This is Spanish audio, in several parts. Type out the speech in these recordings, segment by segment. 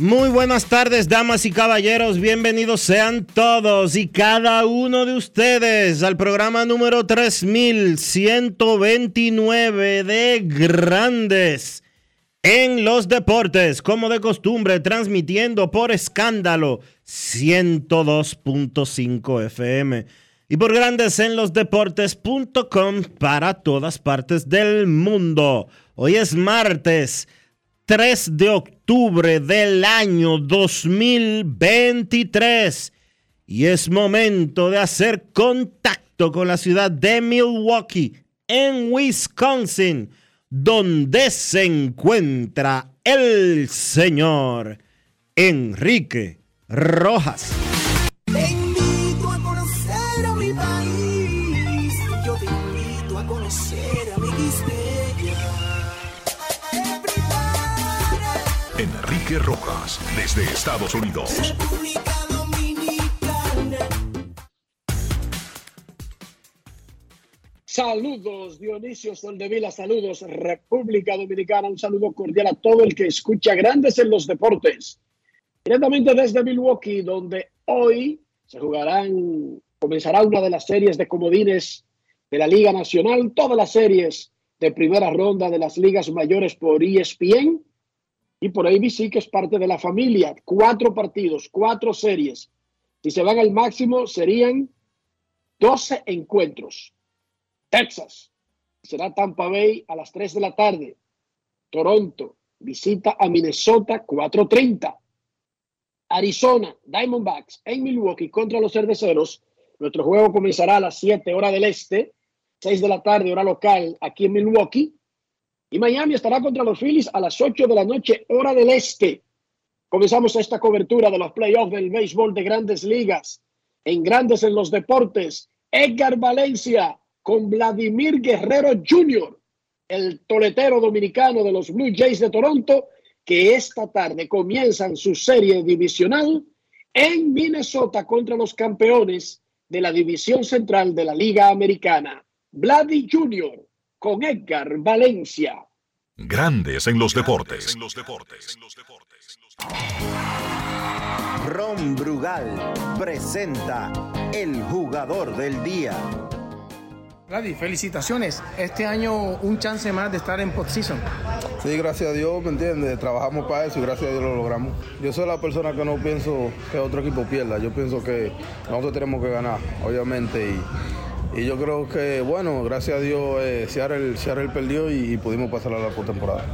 Muy buenas tardes, damas y caballeros. Bienvenidos sean todos y cada uno de ustedes al programa número 3129 de Grandes en los Deportes, como de costumbre, transmitiendo por escándalo 102.5 FM y por Grandes en los Deportes.com para todas partes del mundo. Hoy es martes. 3 de octubre del año 2023 y es momento de hacer contacto con la ciudad de Milwaukee, en Wisconsin, donde se encuentra el señor Enrique Rojas. Enrique Rojas, desde Estados Unidos. República Dominicana. Saludos, Dionisio Soldevila, saludos, República Dominicana, un saludo cordial a todo el que escucha Grandes en los Deportes. Directamente desde Milwaukee, donde hoy se jugarán, comenzará una de las series de comodines de la Liga Nacional, todas las series de primera ronda de las ligas mayores por ESPN y por ABC, que es parte de la familia. Cuatro partidos, cuatro series. Si se van al máximo, serían 12 encuentros. Texas. Será Tampa Bay a las 3 de la tarde. Toronto visita a Minnesota 4.30. Arizona, Diamondbacks en Milwaukee contra los Cerveceros. Nuestro juego comenzará a las 7 hora del este, 6 de la tarde hora local aquí en Milwaukee. Y Miami estará contra los Phillies a las 8 de la noche hora del este. Comenzamos esta cobertura de los playoffs del béisbol de grandes ligas. En Grandes en los Deportes, Edgar Valencia con Vladimir Guerrero Jr., el toletero dominicano de los Blue Jays de Toronto, que esta tarde comienzan su serie divisional en Minnesota contra los campeones de la división central de la Liga Americana. Vladi Jr. con Edgar Valencia. Grandes en los Deportes. Ron Brugal presenta el jugador del día. Vladi, felicitaciones. Este año un chance más de estar en postseason. Sí, gracias a Dios, ¿me entiendes? Trabajamos para eso y gracias a Dios lo logramos. Yo soy la persona que no pienso que otro equipo pierda. Yo pienso que nosotros tenemos que ganar, obviamente. Y, y yo creo que, bueno, gracias a Dios, eh, Seattle, Seattle perdió y, y pudimos pasar a la postemporada.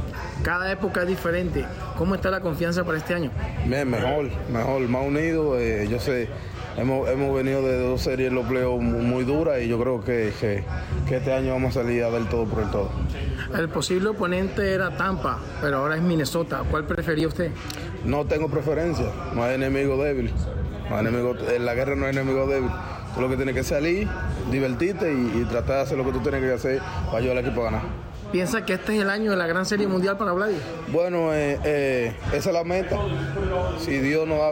Cada época es diferente. ¿Cómo está la confianza para este año? Bien, mejor, mejor, más unido. eh, yo sé, hemos, hemos venido de dos series los playoffs muy, muy duras y yo creo que, que, que este año vamos a salir a dar todo por el todo. El posible oponente era Tampa, pero ahora es Minnesota. ¿Cuál prefería usted? No tengo preferencia, no hay enemigo débil. No hay enemigo, en la guerra no hay enemigo débil. Lo que tienes que salir, divertirte y, y tratar de hacer lo que tú tienes que hacer para ayudar al equipo a ganar. ¿Piensa que este es el año de la gran serie mundial para Vladi? Bueno, eh, eh, esa es la meta. Si Dios nos da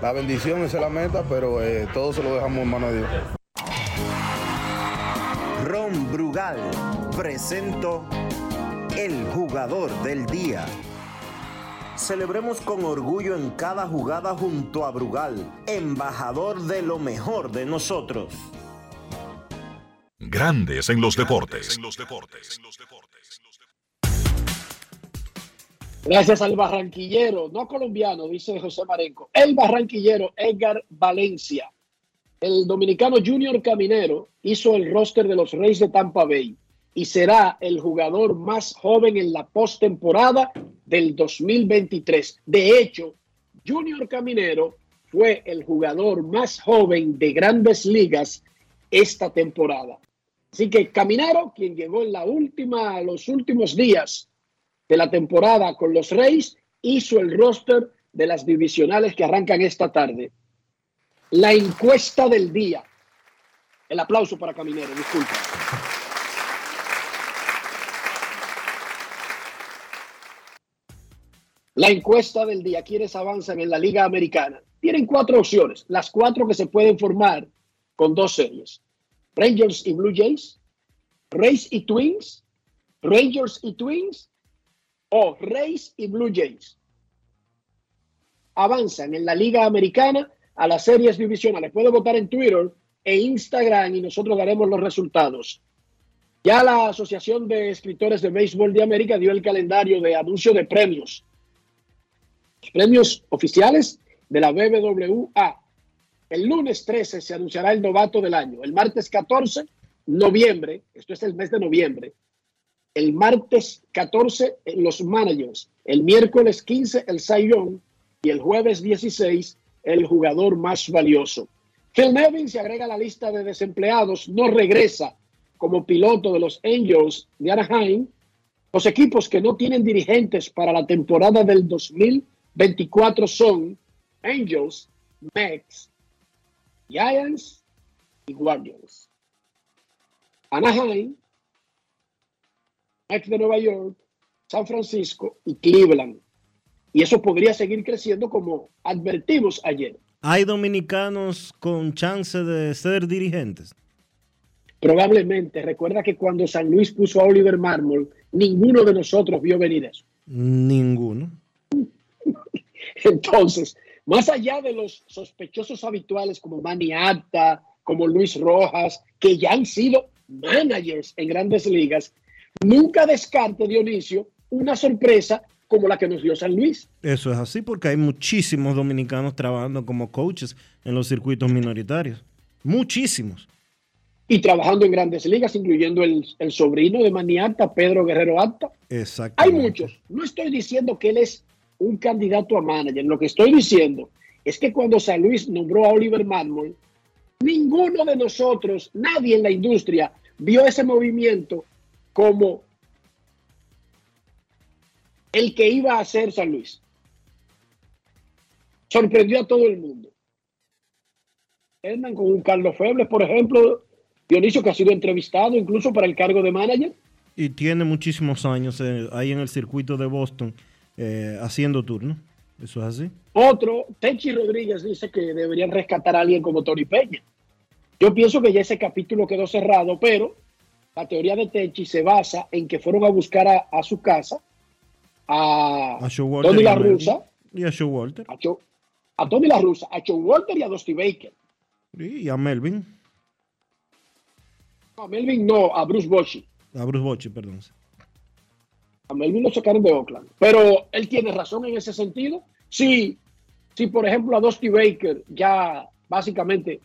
la bendición, esa es la meta, pero eh, todo se lo dejamos en manos de Dios. Ron Brugal presento el jugador del día. Celebremos con orgullo en cada jugada junto a Brugal, embajador de lo mejor de nosotros. Grandes en los deportes. Gracias al barranquillero, no colombiano, dice José Marenco, el barranquillero Edgar Valencia. El dominicano Junior Caminero hizo el roster de los Reyes de Tampa Bay y será el jugador más joven en la postemporada del 2023. De hecho, Junior Caminero fue el jugador más joven de grandes ligas esta temporada. Así que Caminero, quien llegó en la última, los últimos días de la temporada con los Reyes, hizo el roster de las divisionales que arrancan esta tarde. La encuesta del día. El aplauso para Caminero, disculpa. La encuesta del día. ¿Quiénes avanzan en la Liga Americana? Tienen cuatro opciones, las cuatro que se pueden formar con dos series. Rangers y Blue Jays, Rays y Twins, Rangers y Twins o Rays y Blue Jays. Avanzan en la Liga Americana a las series divisionales. Puede votar en Twitter e Instagram y nosotros daremos los resultados. Ya la Asociación de Escritores de Béisbol de América dio el calendario de anuncio de premios. Premios oficiales de la BBWA. El lunes 13 se anunciará el novato del año. El martes 14, noviembre, esto es el mes de noviembre. El martes 14, los managers. El miércoles 15, el Young. Y el jueves 16, el jugador más valioso. Phil Nevin se agrega a la lista de desempleados, no regresa como piloto de los Angels de Anaheim. Los equipos que no tienen dirigentes para la temporada del 2024 son Angels, Mets, Giants y Guardians. Anaheim, Mets de Nueva York, San Francisco y Cleveland. Y eso podría seguir creciendo como advertimos ayer. ¿Hay dominicanos con chance de ser dirigentes? Probablemente. Recuerda que cuando San Luis puso a Oliver Marmol, ninguno de nosotros vio venir eso. Ninguno. Entonces, más allá de los sospechosos habituales como Manny Apta, como Luis Rojas, que ya han sido managers en grandes ligas, nunca descarte, Dionisio, una sorpresa como la que nos dio San Luis. Eso es así porque hay muchísimos dominicanos trabajando como coaches en los circuitos minoritarios. Muchísimos. Y trabajando en grandes ligas, incluyendo el, el sobrino de Maniata, Pedro Guerrero Acta. Exacto. Hay muchos. No estoy diciendo que él es un candidato a manager. Lo que estoy diciendo es que cuando San Luis nombró a Oliver Marmol, ninguno de nosotros, nadie en la industria, vio ese movimiento como el que iba a ser San Luis. Sorprendió a todo el mundo. Andan con un Carlos Febles, por ejemplo, Dionisio, que ha sido entrevistado incluso para el cargo de manager. Y tiene muchísimos años eh, ahí en el circuito de Boston eh, haciendo turno. Eso es así. Otro, Techi Rodríguez dice que deberían rescatar a alguien como Tori Peña. Yo pienso que ya ese capítulo quedó cerrado, pero la teoría de Techi se basa en que fueron a buscar a, a su casa a, A Showalter Tony La. Russa, Y a Showalter. a, Cho- a Tony La Russa, a Joe Walter y a Dusty Baker. Y a Melvin. A Melvin no, a Bruce Bochy. A Bruce Bochy, perdón. A Melvin lo sacaron de Oakland. Pero él tiene razón en ese sentido. Si, si por ejemplo, a Dusty Baker ya básicamente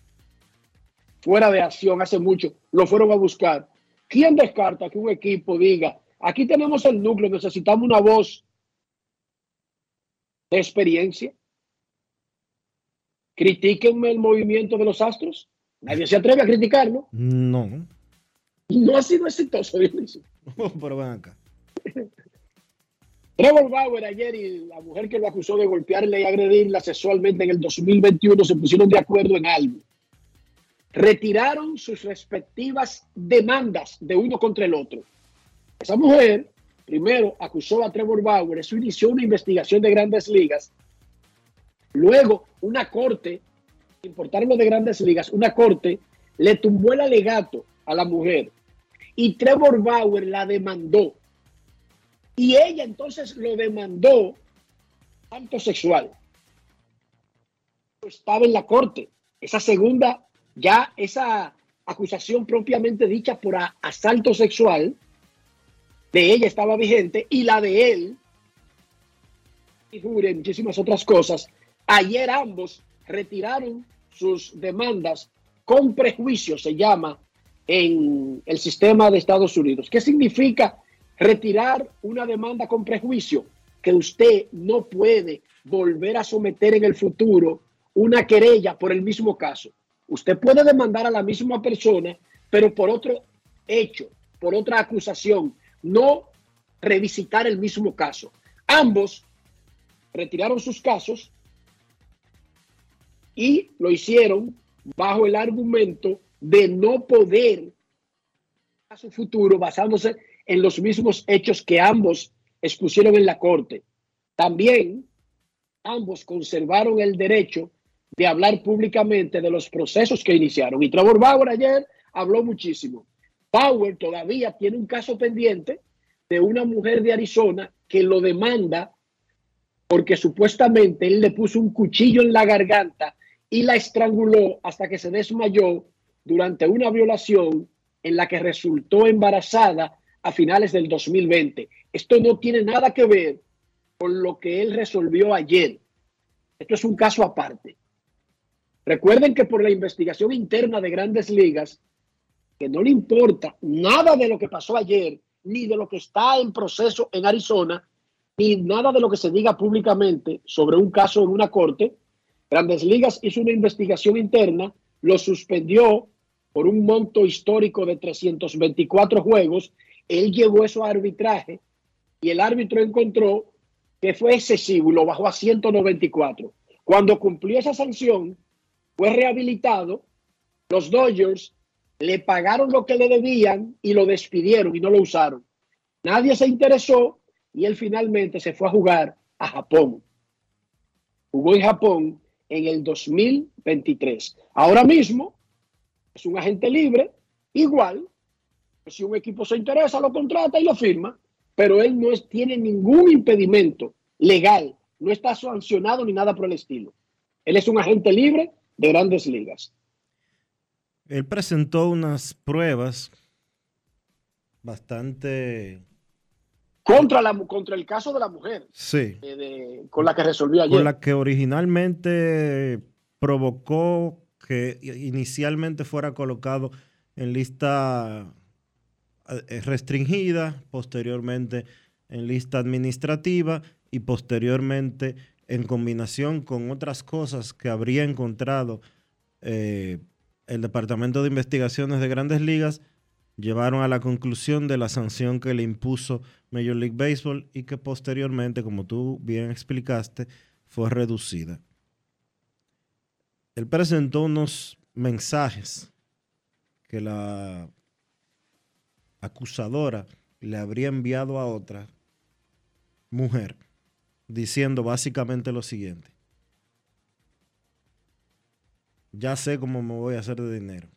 fuera de acción hace mucho, lo fueron a buscar. ¿Quién descarta que un equipo diga, aquí tenemos el núcleo, necesitamos una voz de experiencia? Critíquenme el movimiento de los Astros. Nadie se atreve a criticarlo. No. No ha sido exitoso, Dionisio. Pero ven acá. Trevor Bauer ayer y la mujer que lo acusó de golpearle y agredirla sexualmente en el 2021 se pusieron de acuerdo en algo. retiraron sus respectivas demandas de uno contra el otro. Esa mujer primero acusó a Trevor Bauer, eso inició una investigación de grandes ligas. Luego, una corte, importaron lo de grandes ligas, una corte le tumbó el alegato a la mujer y Trevor Bauer la demandó. Y ella entonces lo demandó tanto sexual. Estaba en la corte. Esa segunda, ya esa acusación propiamente dicha por asalto sexual de ella estaba vigente y la de él, y muchísimas otras cosas. Ayer ambos retiraron sus demandas con prejuicio, se llama en el sistema de Estados Unidos. ¿Qué significa retirar una demanda con prejuicio? Que usted no puede volver a someter en el futuro una querella por el mismo caso. Usted puede demandar a la misma persona, pero por otro hecho, por otra acusación, no revisitar el mismo caso. Ambos retiraron sus casos y lo hicieron bajo el argumento de no poder a su futuro basándose en los mismos hechos que ambos expusieron en la corte. También ambos conservaron el derecho de hablar públicamente de los procesos que iniciaron. Y Trevor Bauer ayer habló muchísimo. Bauer todavía tiene un caso pendiente de una mujer de Arizona que lo demanda porque supuestamente él le puso un cuchillo en la garganta y la estranguló hasta que se desmayó durante una violación en la que resultó embarazada a finales del 2020. Esto no tiene nada que ver con lo que él resolvió ayer. Esto es un caso aparte. Recuerden que por la investigación interna de grandes ligas, que no le importa nada de lo que pasó ayer, ni de lo que está en proceso en Arizona, ni nada de lo que se diga públicamente sobre un caso en una corte, Grandes Ligas hizo una investigación interna, lo suspendió por un monto histórico de 324 juegos. Él llevó eso a arbitraje y el árbitro encontró que fue excesivo y lo bajó a 194. Cuando cumplió esa sanción, fue rehabilitado. Los Dodgers le pagaron lo que le debían y lo despidieron y no lo usaron. Nadie se interesó y él finalmente se fue a jugar a Japón. Jugó en Japón en el 2023. Ahora mismo es un agente libre, igual, si un equipo se interesa, lo contrata y lo firma, pero él no tiene ningún impedimento legal, no está sancionado ni nada por el estilo. Él es un agente libre de grandes ligas. Él presentó unas pruebas bastante contra, la, contra el caso de la mujer. Sí. Eh, con la que resolvió ayer. Con la que originalmente provocó que inicialmente fuera colocado en lista restringida, posteriormente en lista administrativa y posteriormente en combinación con otras cosas que habría encontrado eh, el Departamento de Investigaciones de Grandes Ligas llevaron a la conclusión de la sanción que le impuso Major League Baseball y que posteriormente, como tú bien explicaste, fue reducida. Él presentó unos mensajes que la acusadora le habría enviado a otra mujer diciendo básicamente lo siguiente. Ya sé cómo me voy a hacer de dinero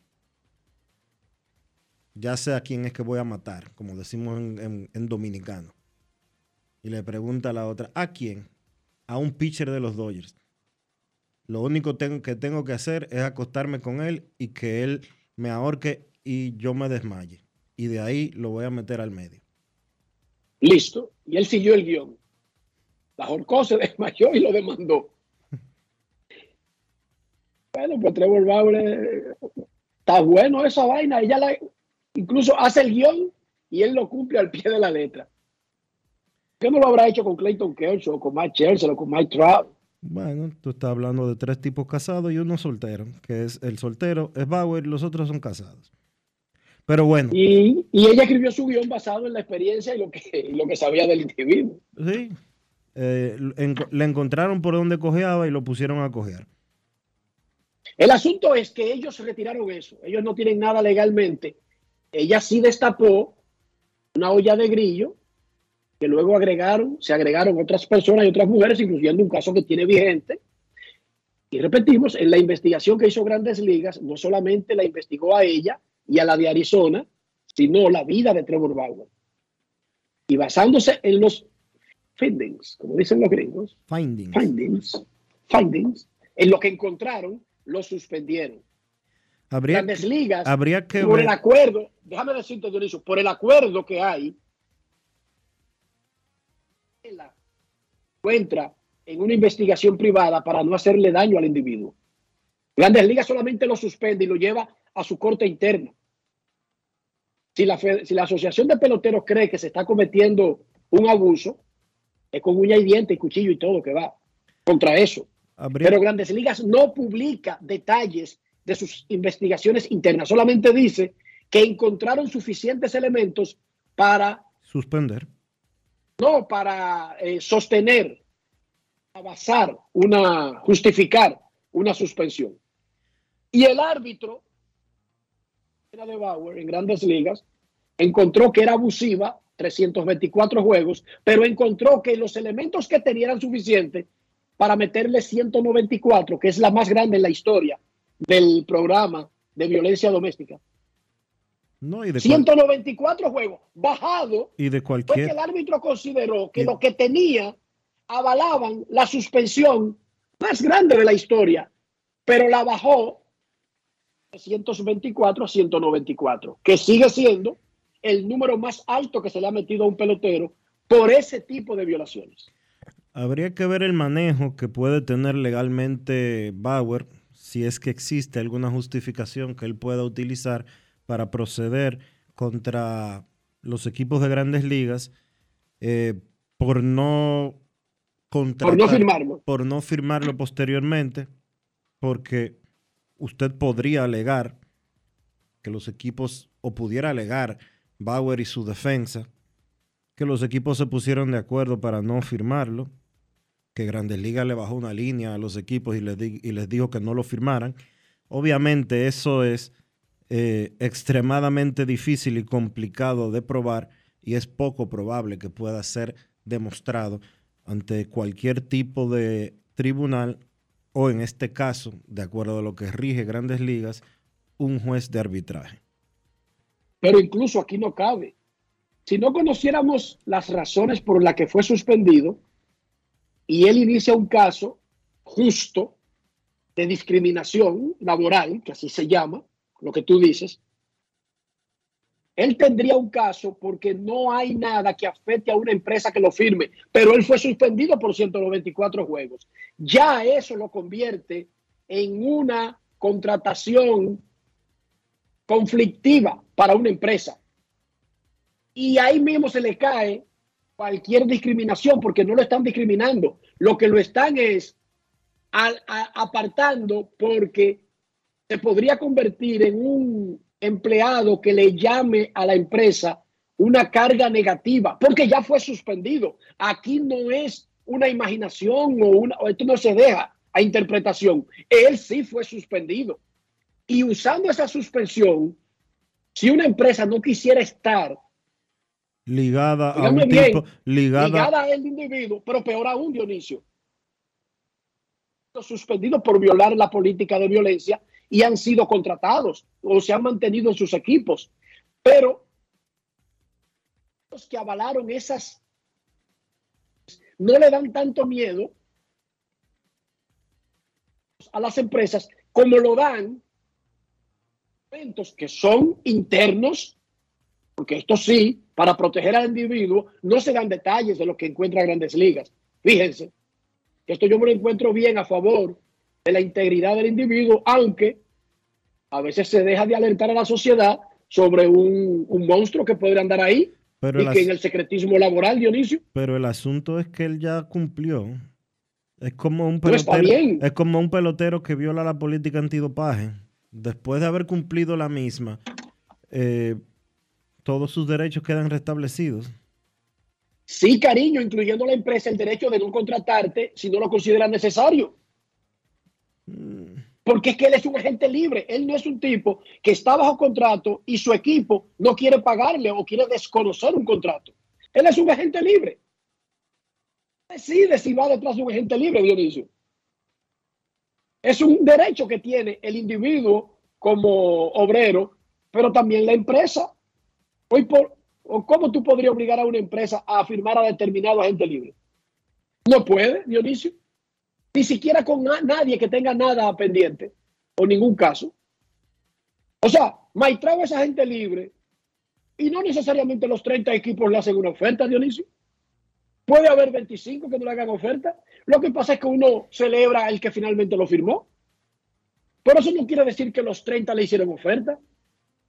ya sé a quién es que voy a matar, como decimos en, dominicano. Y le pregunta a la otra, ¿a quién? A un pitcher de los Dodgers. Lo único que tengo que hacer es acostarme con él y que él me ahorque y yo me desmaye. Y de ahí lo voy a meter al medio. Listo. Y él siguió el guion. La ahorcó, se desmayó y lo demandó. bueno, pues Trevor Bauer está bueno esa vaina. Ella la, Incluso hace el guion y él lo cumple al pie de la letra. ¿Qué no lo habrá hecho con Clayton Kershaw, o con Mike Chelsea, o con Mike Trout? Bueno, tú estás hablando de tres tipos casados y uno soltero, que es el soltero es Bauer y los otros son casados. Pero bueno. Y, ella escribió su guion basado en la experiencia y lo que, lo que sabía del individuo. Sí. Eh, le encontraron por donde cojeaba y lo pusieron a cojear. El asunto es que ellos retiraron eso. Ellos no tienen nada legalmente. Ella sí destapó una olla de grillo que luego agregaron, se agregaron otras personas y otras mujeres, incluyendo un caso que tiene vigente. Y repetimos, en la investigación que hizo Grandes Ligas, no solamente la investigó a ella y a la de Arizona, sino la vida de Trevor Bauer. Y basándose en los findings, como dicen los gringos, Findings. findings, findings, en lo que encontraron, lo suspendieron. Habría, Grandes Ligas, habría que por ver. el acuerdo, déjame decirte, Dionisio, por el acuerdo que hay, la encuentra en una investigación privada para no hacerle daño al individuo. Grandes Ligas solamente lo suspende y lo lleva a su corte interna. Si la, fe- si la Asociación de Peloteros cree que se está cometiendo un abuso, es con uña y diente y cuchillo y todo que va contra eso. Pero Grandes Ligas no publica detalles de sus investigaciones internas, solamente dice que encontraron suficientes elementos para, suspender. no, para eh, sostener, basar una, justificar una suspensión. Y el árbitro de Bauer en Grandes Ligas encontró que era abusiva 324 juegos, pero encontró que los elementos que tenía eran suficientes para meterle 194, que es la más grande en la historia del programa de violencia doméstica. No, y de, cual- 194 juegos, bajado, y de cualquier. el árbitro consideró que Y- lo que tenía avalaban la suspensión más grande de la historia, pero la bajó 124 a 194, que sigue siendo el número más alto que se le ha metido a un pelotero por ese tipo de violaciones. Habría que ver el manejo que puede tener legalmente Bauer, si es que existe alguna justificación que él pueda utilizar para proceder contra los equipos de grandes ligas eh, por no Por no firmarlo. por no firmarlo posteriormente, porque usted podría alegar que los equipos, o pudiera alegar Bauer y su defensa, que los equipos se pusieron de acuerdo para no firmarlo, que Grandes Ligas le bajó una línea a los equipos y les, y les dijo que no lo firmaran. Obviamente eso es eh, extremadamente difícil y complicado de probar y es poco probable que pueda ser demostrado ante cualquier tipo de tribunal o en este caso, de acuerdo a lo que rige Grandes Ligas, un juez de arbitraje. Pero incluso aquí no cabe. Si no conociéramos las razones por las que fue suspendido y él inicia un caso justo de discriminación laboral, que así se llama, lo que tú dices, él tendría un caso porque no hay nada que afecte a una empresa que lo firme, pero él fue suspendido por 194 juegos. Ya eso lo convierte en una contratación conflictiva para una empresa. Y ahí mismo se le cae cualquier discriminación porque no lo están discriminando. Lo que lo están es apartando porque se podría convertir en un empleado que le llame a la empresa una carga negativa porque ya fue suspendido. Aquí no es una imaginación o una, o esto no se deja a interpretación. Él sí fue suspendido. Y usando esa suspensión, si una empresa no quisiera estar Ligada a un bien, tipo, ligada, ligada al individuo, pero peor aún, Dionisio, suspendidos por violar la política de violencia y han sido contratados o se han mantenido en sus equipos. Pero los que avalaron esas no le dan tanto miedo a las empresas como lo dan elementos que son internos, porque esto sí, para proteger al individuo, no se dan detalles de lo que encuentra Grandes Ligas. Fíjense, esto yo me lo encuentro bien a favor de la integridad del individuo, aunque a veces se deja de alertar a la sociedad sobre un, un monstruo que puede andar ahí pero y que en el secretismo laboral, Dionisio, pero el asunto es que él ya cumplió. Es como un No, está pelotero, bien. es como un pelotero que viola la política antidopaje. Después de haber cumplido la misma, eh, todos sus derechos quedan restablecidos. sí, cariño, incluyendo la empresa, el derecho de no contratarte si no lo considera necesario. Porque es que él es un agente libre. Él no es un tipo que está bajo contrato y su equipo no quiere pagarle o quiere desconocer un contrato. Él es un agente libre. Decide si va detrás de un agente libre, Dionisio. Es un derecho que tiene el individuo como obrero, pero también la empresa. Hoy por, ¿O cómo tú podrías obligar a una empresa a firmar a determinado agente libre? No puede, Dionisio. Ni siquiera con nadie que tenga nada pendiente o ningún caso. O sea, Maitrao es agente libre y no necesariamente los 30 equipos le hacen una oferta, Dionisio. Puede haber 25 que no le hagan oferta. Lo que pasa es que uno celebra el que finalmente lo firmó. Pero eso no quiere decir que los 30 le hicieron oferta.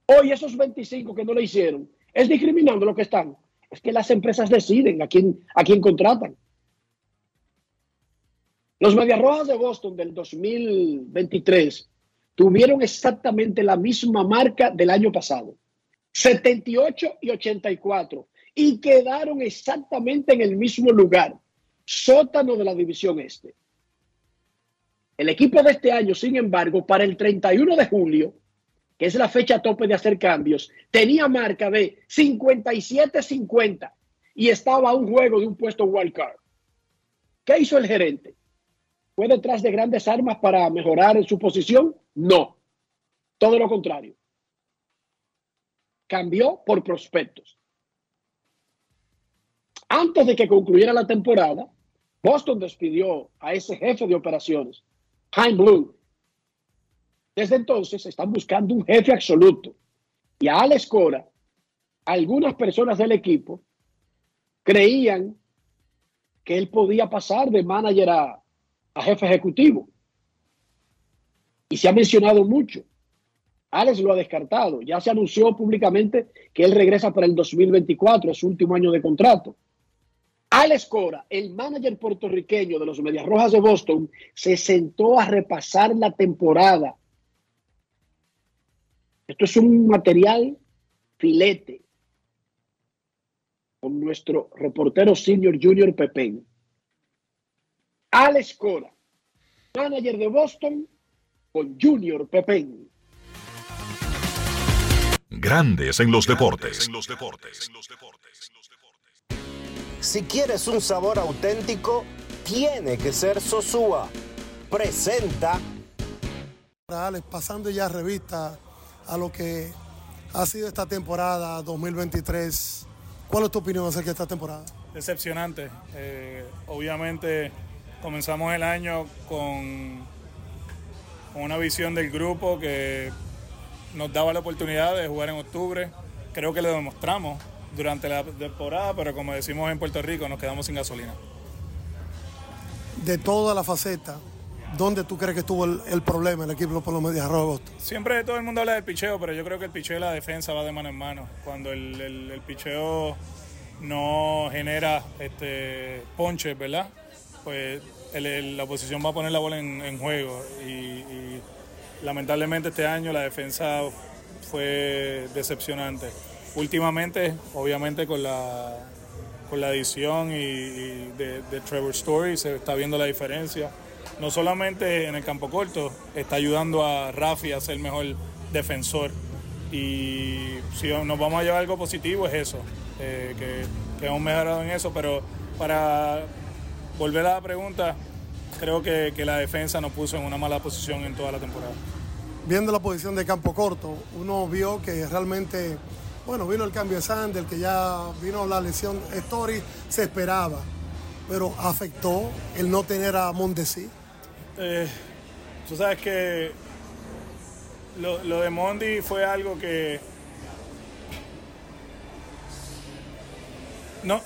Hoy esos 25 que no le hicieron, es discriminando lo que están. Es que las empresas deciden a quién, a quién contratan. Los Medias Rojas de Boston del 2023 tuvieron exactamente la misma marca del año pasado, 78 y 84, y quedaron exactamente en el mismo lugar, sótano de la división este. El equipo de este año, sin embargo, para el 31 de julio, que es la fecha tope de hacer cambios, tenía marca de 57-50 y estaba a un juego de un puesto wild card. ¿Qué hizo el gerente? ¿Fue detrás de grandes armas para mejorar su posición? No. Todo lo contrario. Cambió por prospectos. Antes de que concluyera la temporada, Boston despidió a ese jefe de operaciones, Hein Blue, desde entonces están buscando un jefe absoluto. Y a Alex Cora, algunas personas del equipo creían que él podía pasar de manager a, a jefe ejecutivo. Y se ha mencionado mucho. Alex lo ha descartado. Ya se anunció públicamente que él regresa para el 2024, es su último año de contrato. Alex Cora, el manager puertorriqueño de los Medias Rojas de Boston, se sentó a repasar la temporada esto es un material filete con nuestro reportero senior junior Pepén. Alex Cora, manager de Boston, con Junior Pepén. Grandes en los deportes. Si quieres un sabor auténtico, tiene que ser Sosúa. Presenta. Alex, pasando ya revista a lo que ha sido esta temporada 2023. ¿Cuál es tu opinión acerca de esta temporada? Decepcionante. Eh, obviamente comenzamos el año con, con una visión del grupo que nos daba la oportunidad de jugar en octubre. Creo que lo demostramos durante la temporada, pero como decimos en Puerto Rico, nos quedamos sin gasolina. De toda la faceta, ¿Dónde tú crees que estuvo el, problema el equipo por los Boston? Siempre todo el mundo habla del picheo, pero yo creo que el picheo y la defensa va de mano en mano. Cuando el, el, picheo no genera este ponches, ¿verdad? Pues la oposición va a poner la bola en, juego. Y, lamentablemente este año la defensa fue decepcionante. Últimamente, obviamente con la, con la adición y, de, Trevor Story se está viendo la diferencia no solamente en el campo corto, está ayudando a Rafi a ser mejor defensor. Y si nos vamos a llevar algo positivo es eso, eh, que, hemos mejorado en eso, pero para volver a la pregunta, creo que, la defensa nos puso en una mala posición en toda la temporada. Viendo la posición de campo corto, uno vio que realmente, bueno, vino el cambio de Sander, que ya vino la lesión Story, se esperaba, pero afectó el no tener a Mondesi. Eh, tú sabes que lo, de Mondi fue algo que no,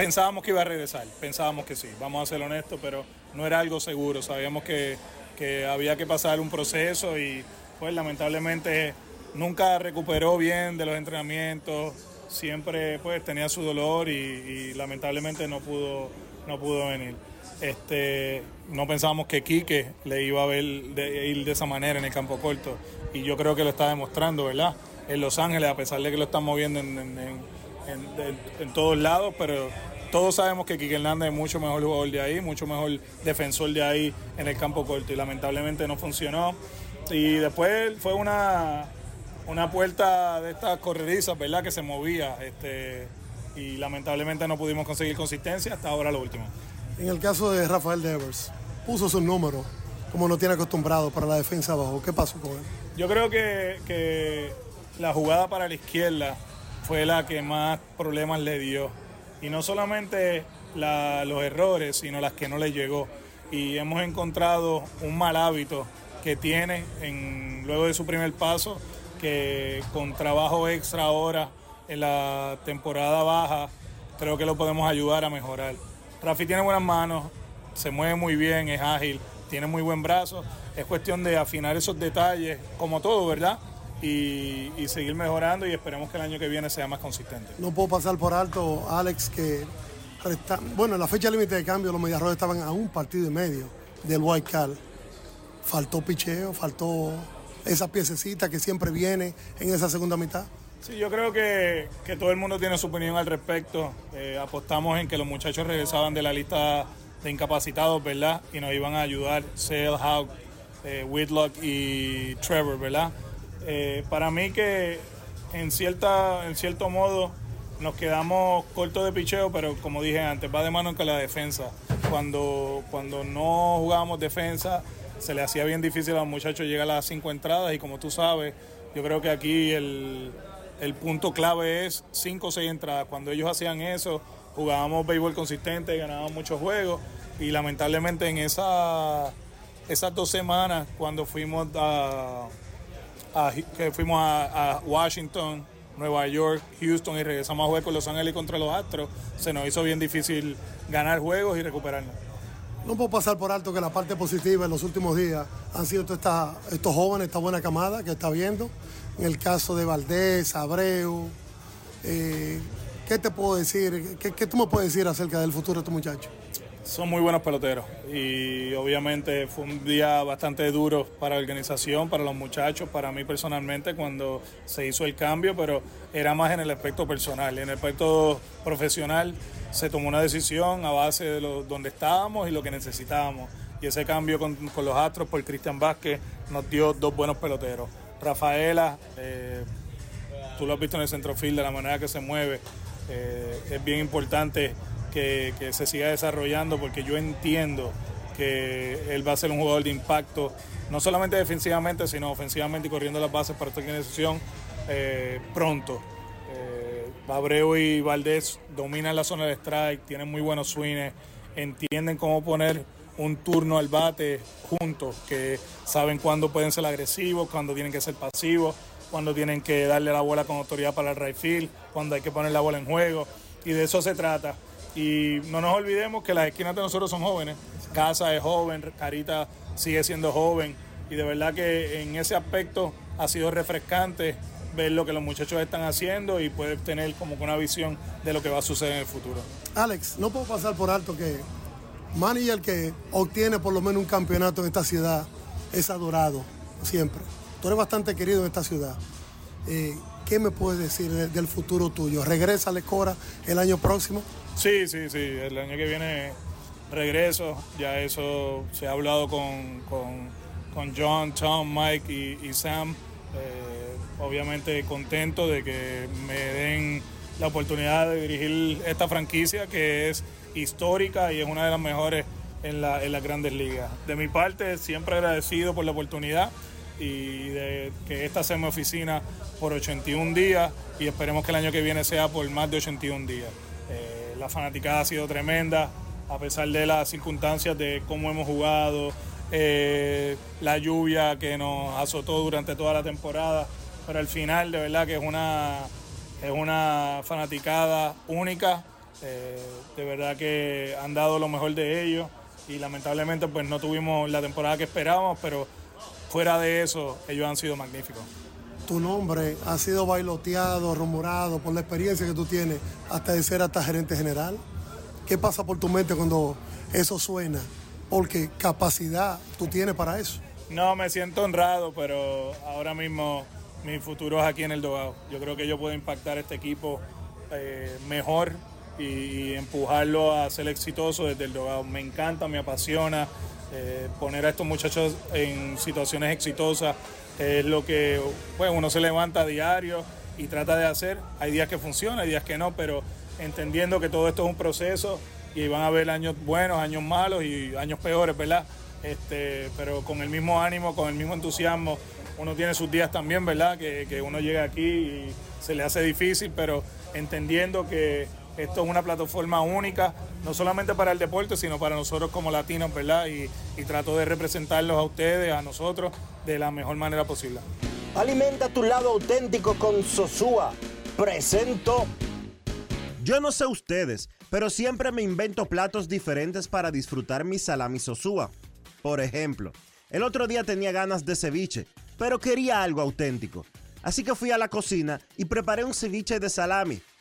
pensábamos que iba a regresar, pensábamos que sí, vamos a ser honestos, pero no era algo seguro, sabíamos que, había que pasar un proceso y pues lamentablemente nunca recuperó bien de los entrenamientos, siempre pues tenía su dolor y, lamentablemente no pudo, no pudo venir. Este, no pensábamos que Quique le iba a ver de, ir de esa manera en el campo corto y yo creo que lo está demostrando, ¿verdad? En Los Ángeles, a pesar de que lo están moviendo en, en, todos lados, pero todos sabemos que Quique Hernández es mucho mejor jugador de ahí, mucho mejor defensor de ahí en el campo corto y lamentablemente no funcionó. Y después fue una, una puerta de estas corredizas, ¿verdad? Que se movía este, y lamentablemente no pudimos conseguir consistencia hasta ahora lo último. En el caso de Rafael Devers, puso sus números como no tiene acostumbrado para la defensa abajo. ¿Qué pasó con él? Yo creo que, que la jugada para la izquierda fue la que más problemas le dio. Y no solamente la- los errores, sino las que no le llegó. Y hemos encontrado un mal hábito que tiene en, luego de su primer paso, que con trabajo extra ahora en la temporada baja, creo que lo podemos ayudar a mejorar. Rafi tiene buenas manos, se mueve muy bien, es ágil, tiene muy buen brazo. Es cuestión de afinar esos detalles, como todo, ¿verdad? Y, y seguir mejorando y esperemos que el año que viene sea más consistente. No puedo pasar por alto, Alex, que resta- bueno, en la fecha límite de cambio los Mediarrojas estaban a un partido y medio del White Cal. Faltó picheo, faltó esa piececita que siempre viene en esa segunda mitad. Sí, yo creo que, que todo el mundo tiene su opinión al respecto. Eh, apostamos en que los muchachos regresaban de la lista de incapacitados, ¿verdad? Y nos iban a ayudar Sale, Hawk, eh, Whitlock y Trevor, ¿verdad? Eh, para mí que en, cierta, en cierto modo nos quedamos cortos de picheo, pero como dije antes, va de mano con la defensa. Cuando, cuando no jugábamos defensa, se le hacía bien difícil a los muchachos llegar a las cinco entradas y como tú sabes, yo creo que aquí el, el punto clave es cinco o seis entradas. Cuando ellos hacían eso, jugábamos béisbol consistente, ganábamos muchos juegos y lamentablemente en esa, esas dos semanas cuando fuimos a, que fuimos a, Washington, Nueva York, Houston y regresamos a jugar con Los Ángeles contra los Astros, se nos hizo bien difícil ganar juegos y recuperarnos. No puedo pasar por alto que la parte positiva en los últimos días han sido estos jóvenes, esta buena camada que está viendo. En el caso de Valdés, Abreu, eh, ¿qué te puedo decir? ¿Qué, qué tú me puedes decir acerca del futuro de estos muchachos? Son muy buenos peloteros y obviamente fue un día bastante duro para la organización, para los muchachos, para mí personalmente cuando se hizo el cambio, pero era más en el aspecto personal. En el aspecto profesional se tomó una decisión a base de donde estábamos y lo que necesitábamos. Y ese cambio con, con los Astros por Cristian Vázquez nos dio dos buenos peloteros. Rafaela, eh, tú lo has visto en el centrofield, de la manera que se mueve. Eh, es bien importante que, que se siga desarrollando porque yo entiendo que él va a ser un jugador de impacto, no solamente defensivamente, sino ofensivamente y corriendo las bases para esta organización eh, pronto. Eh, Abreu y Valdés dominan la zona de strike, tienen muy buenos swings, entienden cómo poner un turno al bate juntos, que saben cuándo pueden ser agresivos, cuándo tienen que ser pasivos, cuándo tienen que darle la bola con autoridad para el right field, cuándo hay que poner la bola en juego, y de eso se trata. Y no nos olvidemos que las esquinas de nosotros son jóvenes. Casa es joven, Carita sigue siendo joven. Y de verdad que en ese aspecto ha sido refrescante ver lo que los muchachos están haciendo y poder tener como una visión de lo que va a suceder en el futuro. Alex, no puedo pasar por alto que manager que obtiene por lo menos un campeonato en esta ciudad es adorado siempre. Tú eres bastante querido en esta ciudad. Eh, ¿Qué me puedes decir de- del futuro tuyo? ¿Regresa a Lecora el año próximo? Sí, sí, sí. El año que viene regreso. Ya eso se ha hablado con, con, con John, Tom, Mike y, Sam. Eh, obviamente contento de que me den la oportunidad de dirigir esta franquicia que es histórica y es una de las mejores en, la, en las grandes ligas. De mi parte, siempre agradecido por la oportunidad y de que esta sea mi oficina por 81 días y esperemos que el año que viene sea por más de 81 días. La fanaticada ha sido tremenda, a pesar de las circunstancias de cómo hemos jugado, eh, la lluvia que nos azotó durante toda la temporada, pero al final de verdad que es una, es una fanaticada única, eh, de verdad que han dado lo mejor de ellos y lamentablemente pues no tuvimos la temporada que esperábamos, pero fuera de eso ellos han sido magníficos. Tu nombre ha sido bailoteado, rumorado por la experiencia que tú tienes hasta de ser hasta gerente general. ¿Qué pasa por tu mente cuando eso suena? Porque capacidad tú tienes para eso. No, me siento honrado, pero ahora mismo mi futuro es aquí en el Dogado. Yo creo que yo puedo impactar este equipo eh, mejor y, empujarlo a ser exitoso desde el dogado. Me encanta, me apasiona eh, poner a estos muchachos en situaciones exitosas. Es lo que pues, uno se levanta a diario y trata de hacer. Hay días que funciona, hay días que no, pero entendiendo que todo esto es un proceso y van a haber años buenos, años malos y años peores, ¿verdad? Este, pero con el mismo ánimo, con el mismo entusiasmo, uno tiene sus días también, ¿verdad? Que, que uno llega aquí y se le hace difícil, pero entendiendo que esto es una plataforma única, no solamente para el deporte, sino para nosotros como latinos, ¿verdad? Y, y trato de representarlos a ustedes, a nosotros, de la mejor manera posible. Alimenta tu lado auténtico con Sosúa. Presento. Yo no sé ustedes, pero siempre me invento platos diferentes para disfrutar mi salami Sosúa. Por ejemplo, el otro día tenía ganas de ceviche, pero quería algo auténtico. Así que fui a la cocina y preparé un ceviche de salami.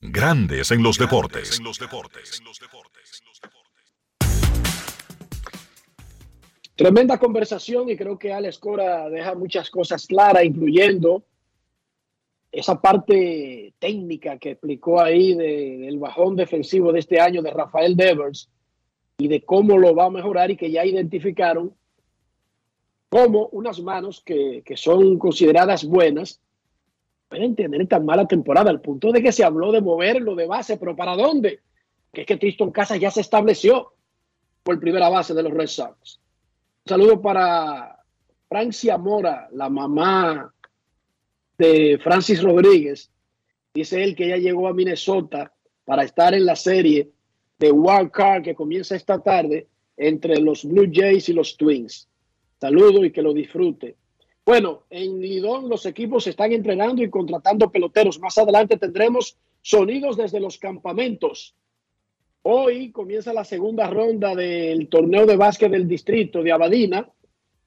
Grandes en los deportes. Tremenda conversación y creo que Alex Cora deja muchas cosas claras, incluyendo esa parte técnica que explicó ahí de- del bajón defensivo de este año de Rafael Devers y de cómo lo va a mejorar y que ya identificaron como unas manos que, que son consideradas buenas pueden tener tan mala temporada al punto de que se habló de moverlo de base, pero ¿para dónde? Que es que Tristan Casas ya se estableció por primera base de los Red Sox. Saludo para Francia Mora, la mamá de Francis Rodríguez. Dice él que ya llegó a Minnesota para estar en la serie de Wild Card que comienza esta tarde entre los Blue Jays y los Twins. Saludo y que lo disfrute. Bueno, en Lidón los equipos están entrenando y contratando peloteros. Más adelante tendremos sonidos desde los campamentos. Hoy comienza la segunda ronda del torneo de básquet del distrito de Abadina.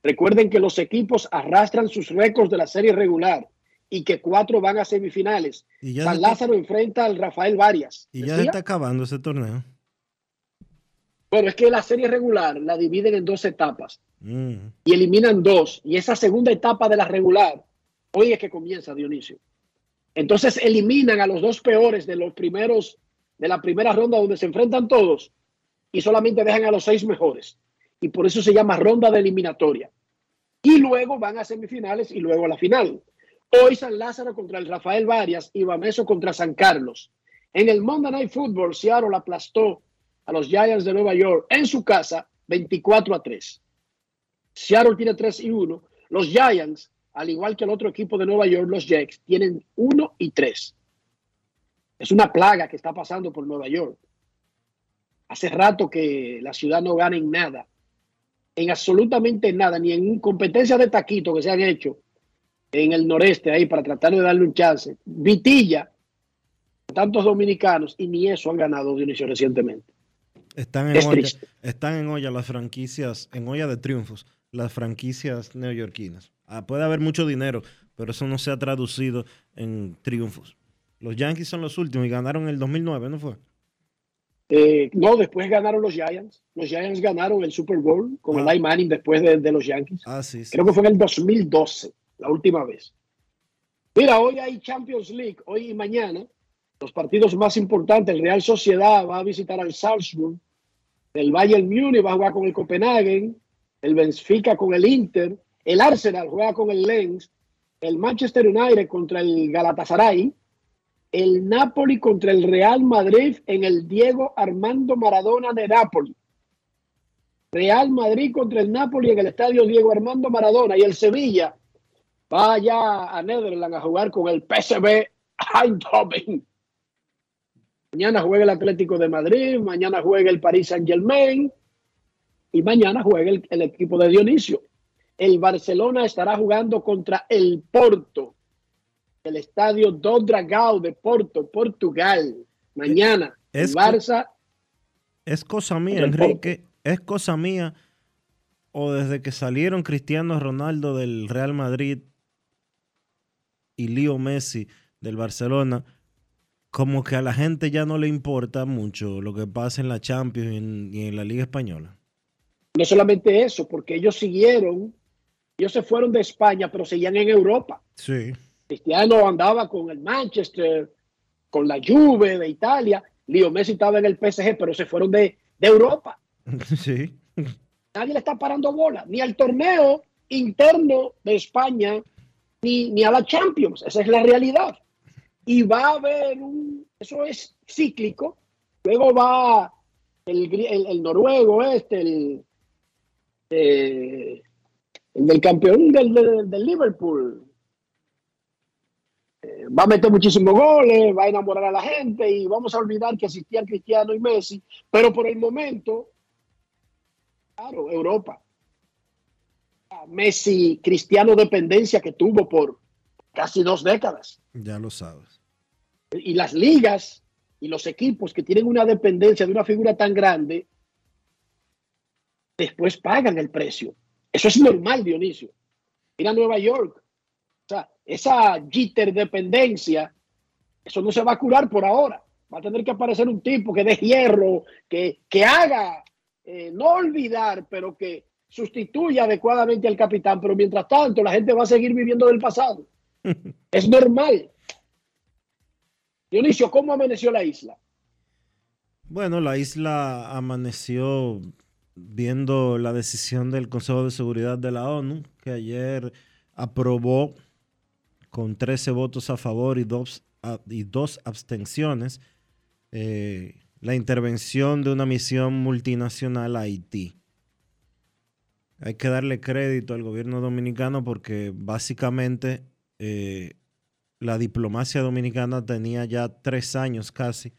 Recuerden que los equipos arrastran sus récords de la serie regular y que cuatro van a semifinales. Y ya San está- Lázaro enfrenta al Rafael Varias. Y ya está acabando ese torneo. Bueno, es que la serie regular la dividen en dos etapas Mm. y eliminan dos. Y esa segunda etapa de la regular, hoy es que comienza Dionisio. Entonces eliminan a los dos peores de los primeros, de la primera ronda donde se enfrentan todos y solamente dejan a los seis mejores. Y por eso se llama ronda de eliminatoria. Y luego van a semifinales y luego a la final. Hoy San Lázaro contra el Rafael Varias y Bameso contra San Carlos. En el Monday Night Football, Seattle aplastó a los Giants de Nueva York en su casa 24 a 3. Seattle tiene 3 y 1. Los Giants, al igual que el otro equipo de Nueva York, los Jets, tienen 1 y 3. Es una plaga que está pasando por Nueva York. Hace rato que la ciudad no gana en nada. En absolutamente nada, ni en competencias de taquito que se han hecho en el noreste ahí para tratar de darle un chance. Vitilla, tantos dominicanos, y ni eso han ganado Dionisio recientemente. Están en, Es olla, triste. están en olla las franquicias, en olla de triunfos, las franquicias neoyorquinas. Ah, puede haber mucho dinero, pero eso no se ha traducido en triunfos. Los Yankees son los últimos y ganaron en el 2009, ¿no fue? Eh, no, después ganaron los Giants. Los Giants ganaron el Super Bowl con Ah. el Eli Manning después de, de los Yankees. Ah, sí, sí. Creo que fue en el 2012, la última vez. Mira, hoy hay Champions League, hoy y mañana. Los partidos más importantes, el Real Sociedad va a visitar al Salzburg, el Bayern Múnich va a jugar con el Copenhagen, el Benfica con el Inter, el Arsenal juega con el Lens, el Manchester United contra el Galatasaray, el Napoli contra el Real Madrid en el Diego Armando Maradona de Napoli. Real Madrid contra el Napoli en el estadio Diego Armando Maradona y el Sevilla va allá a Netherlands a jugar con el PSV Eindhoven. Mañana juega el Atlético de Madrid, mañana juega el Paris Saint Germain y mañana juega el, el equipo de Dionisio. El Barcelona estará jugando contra el Porto, el estadio Do Dragao de Porto, Portugal. Mañana el Es- Barça Es cosa mía, Enrique, es cosa mía, o desde que salieron Cristiano Ronaldo del Real Madrid y Leo Messi del Barcelona, como que a la gente ya no le importa mucho lo que pasa en la Champions y en, y en la Liga Española. No solamente eso, porque ellos siguieron, ellos se fueron de España, pero seguían en Europa. Sí. Cristiano andaba con el Manchester, con la Juve de Italia. Leo Messi estaba en el PSG, pero se fueron de, de Europa. Sí. Nadie le está parando bola, ni al torneo interno de España, ni, ni a la Champions. Esa es la realidad. Y va a haber un, eso es cíclico. Luego va el, el- noruego este, el, eh, el del campeón del, del- del Liverpool. Eh, va a meter muchísimos goles, va a enamorar a la gente y vamos a olvidar que existían Cristiano y Messi. Pero por el momento, claro, Europa. Messi, Cristiano dependencia que tuvo por casi dos décadas Ya lo sabes. y las ligas y los equipos que tienen una dependencia de una figura tan grande, después pagan el precio. Eso es normal, Dionisio. Mira Nueva York. O sea, esa jitter dependencia, eso no se va a curar por ahora. Va a tener que aparecer un tipo que dé hierro, que, que haga, eh, no olvidar, pero que sustituya adecuadamente al capitán. Pero mientras tanto, la gente va a seguir viviendo del pasado. es normal. Dionisio, ¿cómo amaneció la isla? Bueno, la isla amaneció viendo la decisión del Consejo de Seguridad de la ONU, que ayer aprobó con 13 votos a favor y dos, y dos abstenciones eh, la intervención de una misión multinacional a Haití. Hay que darle crédito al gobierno dominicano porque básicamente eh, la diplomacia dominicana tenía ya tres años casi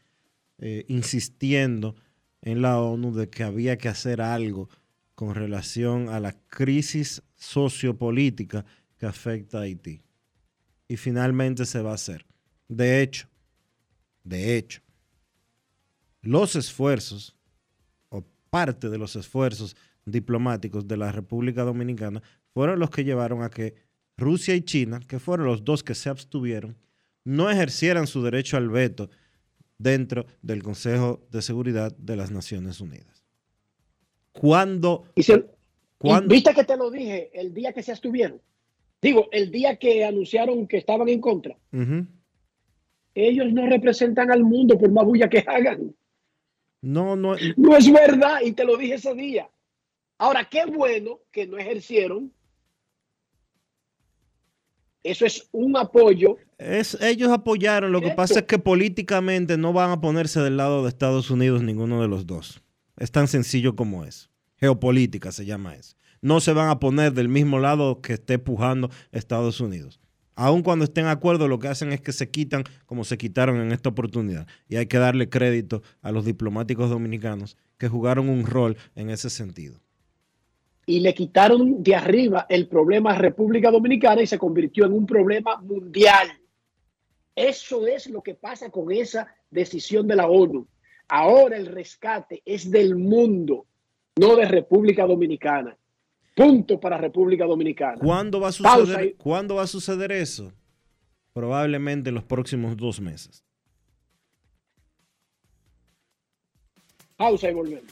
eh, insistiendo en la ONU de que había que hacer algo con relación a la crisis sociopolítica que afecta a Haití. Y finalmente se va a hacer. De hecho, de hecho, los esfuerzos o parte de los esfuerzos diplomáticos de la República Dominicana fueron los que llevaron a que Rusia y China, que fueron los dos que se abstuvieron, no ejercieran su derecho al veto dentro del Consejo de Seguridad de las Naciones Unidas. Y Viste que te lo dije el día que se abstuvieron. Digo, el día que anunciaron que estaban en contra. Ellos no representan al mundo por más bulla que hagan. No, no. No es verdad, y te lo dije ese día. Ahora, qué bueno que no ejercieron. Eso es un apoyo. Es, ellos apoyaron, lo que pasa es que políticamente no van a ponerse del lado de Estados Unidos ninguno de los dos. Es tan sencillo como es. Geopolítica se llama eso. No se van a poner del mismo lado que esté pujando Estados Unidos. Aun cuando estén de acuerdo, lo que hacen es que se quitan como se quitaron en esta oportunidad. Y hay que darle crédito a los diplomáticos dominicanos que jugaron un rol en ese sentido. Y le quitaron de arriba el problema a República Dominicana y se convirtió en un problema mundial. Eso es lo que pasa con esa decisión de la ONU. Ahora el rescate es del mundo, no de República Dominicana. Punto para República Dominicana. ¿Cuándo va a suceder, y- ¿cuándo va a suceder eso? Probablemente en los próximos dos meses. Pausa y volvemos.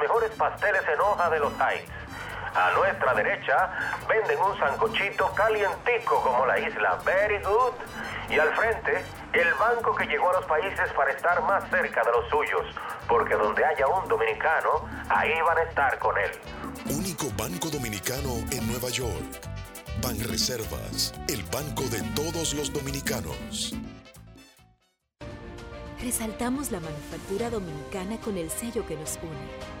mejores pasteles en hoja de los Heights. A nuestra derecha venden un sancochito calientico como la isla Very Good. Y al frente, el banco que llegó a los países para estar más cerca de los suyos, porque donde haya un dominicano, ahí van a estar con él. Único banco dominicano en Nueva York. Banreservas, el banco de todos los dominicanos. Resaltamos la manufactura dominicana con el sello que nos une,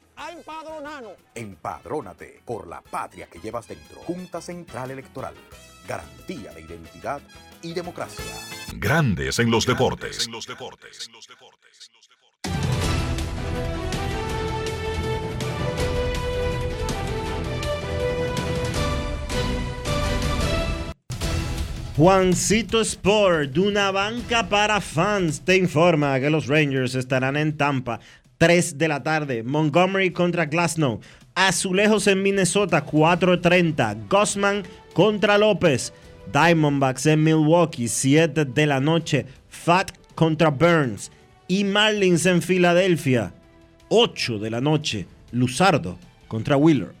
a empadronarnos. Empadrónate por la patria que llevas dentro. Junta Central Electoral. Garantía de identidad y democracia. Grandes en los deportes. En los deportes. Juancito Sport, de una banca para fans, te informa que los Rangers estarán en Tampa 3 de la tarde. Montgomery contra Glasnow. Azulejos en Minnesota 4.30. Gossman contra López. Diamondbacks en Milwaukee 7 de la noche. Fat contra Burns. Y Marlins en Filadelfia 8 de la noche. Luzardo contra Wheeler.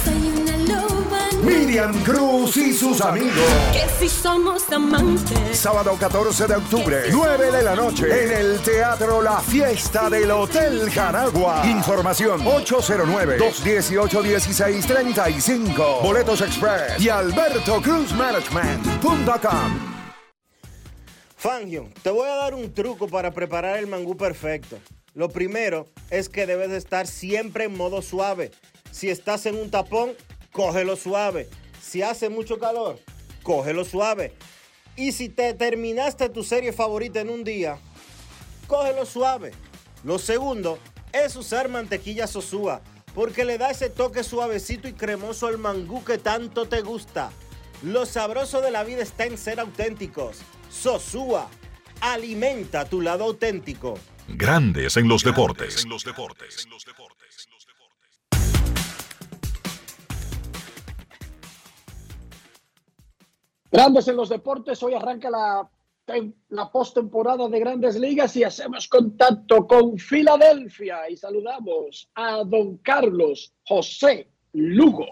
Cruz y sus amigos. Que si somos amantes. Sábado 14 de octubre, 9 de la noche, en el Teatro La Fiesta del Hotel Jaragua. Información 809-218-1635. Boletos Express y albertocruzmanagement.com. Fangio, te voy a dar un truco para preparar el mangú perfecto. Lo primero es que debes de estar siempre en modo suave. Si estás en un tapón, cógelo suave. Si hace mucho calor, cógelo suave. Y si te terminaste tu serie favorita en un día, cógelo suave. Lo segundo es usar mantequilla sosúa, porque le da ese toque suavecito y cremoso al mangú que tanto te gusta. Lo sabroso de la vida está en ser auténticos. Sosúa, alimenta tu lado auténtico. Grandes en los deportes. Grandes en los deportes, hoy arranca la, la postemporada de grandes ligas y hacemos contacto con Filadelfia y saludamos a don Carlos José Lugo.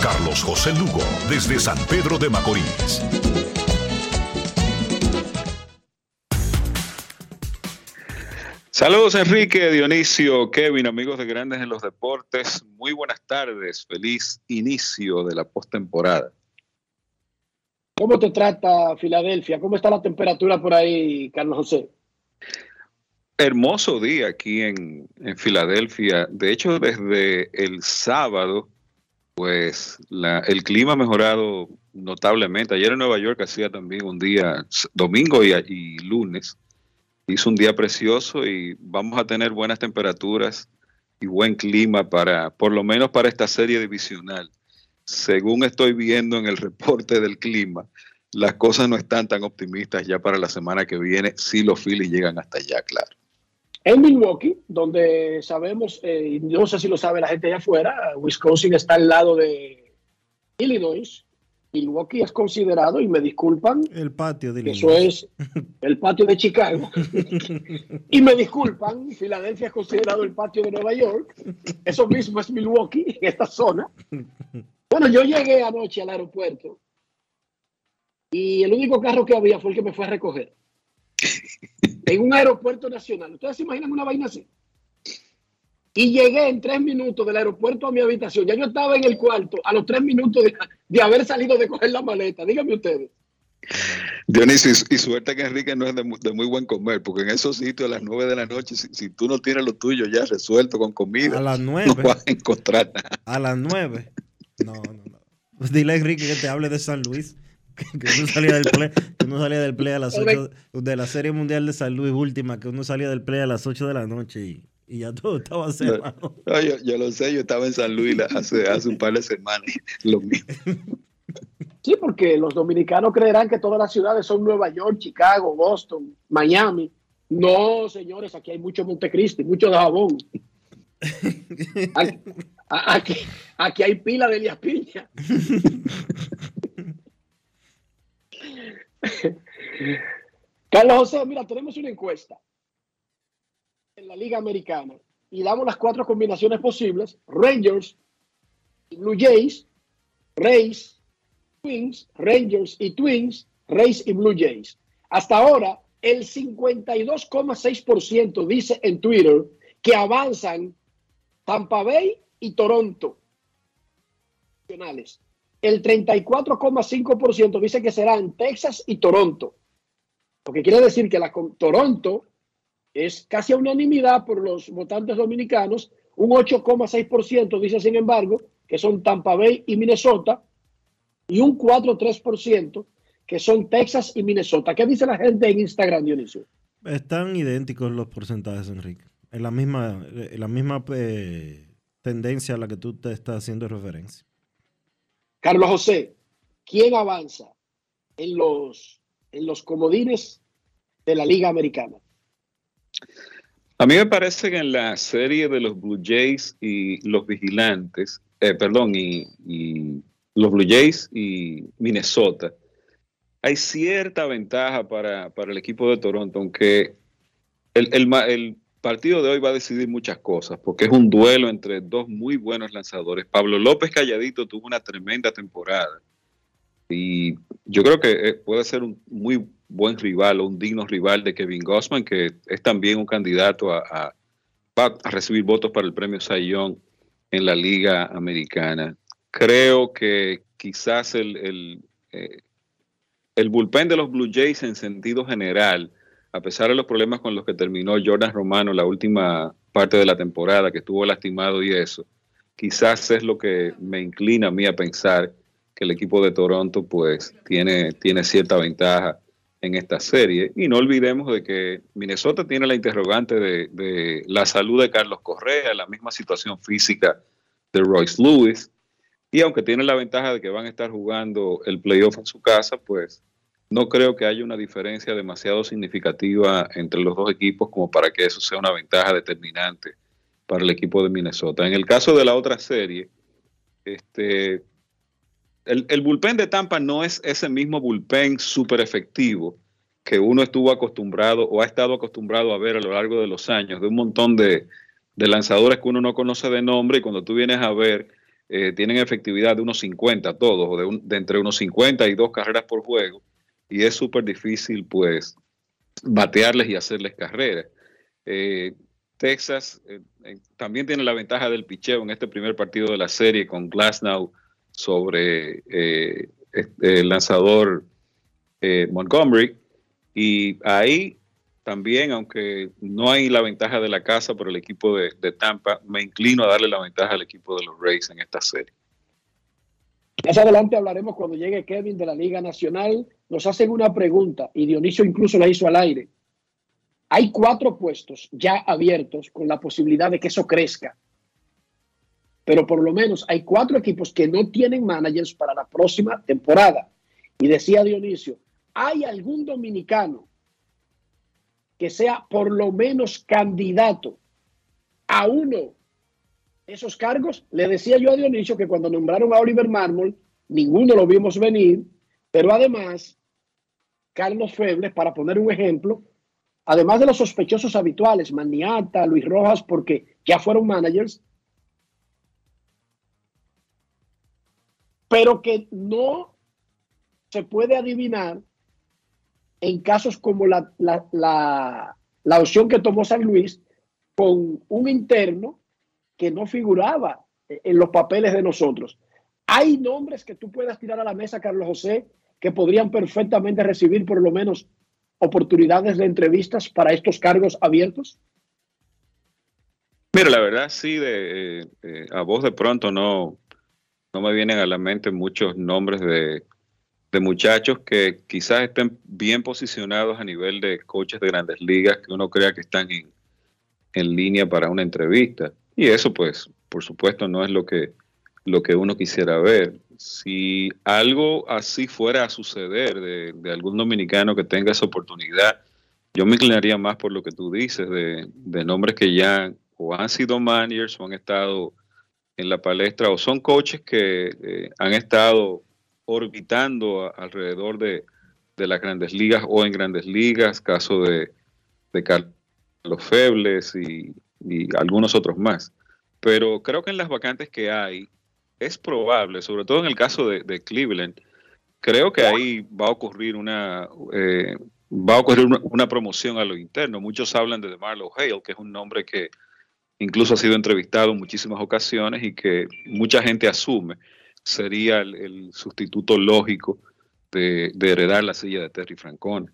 Carlos José Lugo, desde San Pedro de Macorís. Saludos Enrique, Dionisio, Kevin, amigos de Grandes en los Deportes. Muy buenas tardes, feliz inicio de la postemporada. ¿Cómo te trata Filadelfia? ¿Cómo está la temperatura por ahí, Carlos José? Hermoso día aquí en, en Filadelfia. De hecho, desde el sábado, pues la, el clima ha mejorado notablemente. Ayer en Nueva York hacía también un día, domingo y, y lunes, hizo un día precioso y vamos a tener buenas temperaturas y buen clima para, por lo menos para esta serie divisional. Según estoy viendo en el reporte del clima, las cosas no están tan optimistas ya para la semana que viene, si los Phillies llegan hasta allá, claro. En Milwaukee, donde sabemos, eh, no sé si lo sabe la gente allá afuera, Wisconsin está al lado de Illinois. Milwaukee es considerado, y me disculpan, el patio de. Eso es el patio de Chicago. y me disculpan, Filadelfia es considerado el patio de Nueva York. Eso mismo es Milwaukee, en esta zona. Bueno, yo llegué anoche al aeropuerto y el único carro que había fue el que me fue a recoger. En un aeropuerto nacional. ¿Ustedes se imaginan una vaina así? Y llegué en tres minutos del aeropuerto a mi habitación. Ya yo estaba en el cuarto a los tres minutos de, de haber salido de coger la maleta. Díganme ustedes. Dionisio, y, y, suerte que Enrique no es de, de, muy buen comer, porque en esos sitios a las nueve de la noche, si, si, tú no tienes lo tuyo ya resuelto con comida, a las nueve, no vas a encontrar nada. A las nueve. No, no, no. Pues dile a Enrique que te hable de San Luis. Que, que uno salía del play, que uno salía del play a las 8 de la Serie Mundial de San Luis última, que uno salía del play a las 8 de la noche y, y ya todo estaba cerrado. No, yo, yo, lo sé, yo estaba en San Luis hace, hace un par de semanas, lo mismo. Sí, porque los dominicanos creerán que todas las ciudades son Nueva York, Chicago, Boston, Miami. No, señores, aquí hay mucho Montecristi, mucho de jabón. Aquí, aquí, aquí hay pila de Elías Piña. Carlos José, mira, tenemos una encuesta en la Liga Americana y damos las cuatro combinaciones posibles, Rangers Blue Jays, Rays, Twins, Rangers y Twins, Rays y Blue Jays. Hasta ahora, el 52,6% dice en Twitter que avanzan Tampa Bay y Toronto. El 34,5% dice que serán Texas y Toronto. Lo que quiere decir que la Toronto es casi a unanimidad por los votantes dominicanos. Un 8,6% dice, sin embargo, que son Tampa Bay y Minnesota. Y un 4,3% que son Texas y Minnesota. ¿Qué dice la gente en Instagram, Dionisio? Están idénticos los porcentajes, Enrique. En la misma, en la misma eh, tendencia a la que tú te estás haciendo referencia. Carlos José, ¿quién avanza en los, en los comodines de la Liga Americana? A mí me parece que en la serie de los Blue Jays y los Vigilantes, eh, perdón, y, los Blue Jays y Minnesota, hay cierta ventaja para, para el equipo de Toronto, aunque el, el, el, partido de hoy va a decidir muchas cosas, porque es un duelo entre dos muy buenos lanzadores. Pablo López Calladito tuvo una tremenda temporada y yo creo que eh, puede ser un muy buen rival o un digno rival de Kevin Gossman, que es también un candidato a, recibir votos para el premio Sayón en la Liga Americana. Creo que quizás el, el, eh, el bullpen de los Blue Jays en sentido general, a pesar de los problemas con los que terminó Jordan Romano la última parte de la temporada, que estuvo lastimado y eso, quizás es lo que me inclina a mí a pensar que el equipo de Toronto pues tiene, tiene cierta ventaja en esta serie. Y no olvidemos de que Minnesota tiene la interrogante de, la salud de Carlos Correa, la misma situación física de Royce Lewis, y aunque tiene la ventaja de que van a estar jugando el playoff en su casa, pues no creo que haya una diferencia demasiado significativa entre los dos equipos como para que eso sea una ventaja determinante para el equipo de Minnesota. En el caso de la otra serie, este, el, el bullpen de Tampa no es ese mismo bullpen súper efectivo que uno estuvo acostumbrado o ha estado acostumbrado a ver a lo largo de los años, de un montón de, lanzadores que uno no conoce de nombre y cuando tú vienes a ver eh, tienen efectividad de unos 50 todos, o de, un, de, entre unos 50 y dos carreras por juego, y es súper difícil pues batearles y hacerles carreras. Eh, Texas eh, también tiene la ventaja del picheo en este primer partido de la serie con Glasnow sobre el lanzador Montgomery, y ahí también, aunque no hay la ventaja de la casa por el equipo de, de, Tampa, me inclino a darle la ventaja al equipo de los Rays en esta serie. Más adelante hablaremos cuando llegue Kevin de la Liga Nacional. Nos hacen una pregunta y Dionisio incluso la hizo al aire. Hay cuatro puestos ya abiertos con la posibilidad de que eso crezca. Pero por lo menos hay cuatro equipos que no tienen managers para la próxima temporada. Y decía Dionisio, ¿hay algún dominicano que sea por lo menos candidato a uno de esos cargos. Le decía yo a Dionisio que cuando nombraron a Oliver Marmol, ninguno lo vimos venir, pero además, Carlos Febles, para poner un ejemplo, además de los sospechosos habituales, Maniata, Luis Rojas, porque ya fueron managers, pero que no se puede adivinar en casos como la, la, la, opción que tomó San Luis con un interno que no figuraba en los papeles de nosotros. ¿Hay nombres que tú puedas tirar a la mesa, Carlos José, que podrían perfectamente recibir por lo menos oportunidades de entrevistas para estos cargos abiertos? Mira, la verdad sí, de, eh, eh, a vos de pronto no, no me vienen a la mente muchos nombres de de muchachos que quizás estén bien posicionados a nivel de coches de grandes ligas que uno crea que están en, en línea para una entrevista. Y eso pues, por supuesto, no es lo que, lo que uno quisiera ver. Si algo así fuera a suceder de, de algún dominicano que tenga esa oportunidad, yo me inclinaría más por lo que tú dices, de, de nombres que ya o han sido managers o han estado en la palestra o son coaches que eh, han estado orbitando alrededor de, las grandes ligas o en grandes ligas, caso de, Carlos Febles y, algunos otros más. Pero creo que en las vacantes que hay, es probable, sobre todo en el caso de, Cleveland, creo que ahí va a ocurrir una eh, va a ocurrir una, promoción a lo interno. Muchos hablan de Marlowe Hale, que es un nombre que incluso ha sido entrevistado en muchísimas ocasiones y que mucha gente asume sería el, sustituto lógico de, heredar la silla de Terry Francone.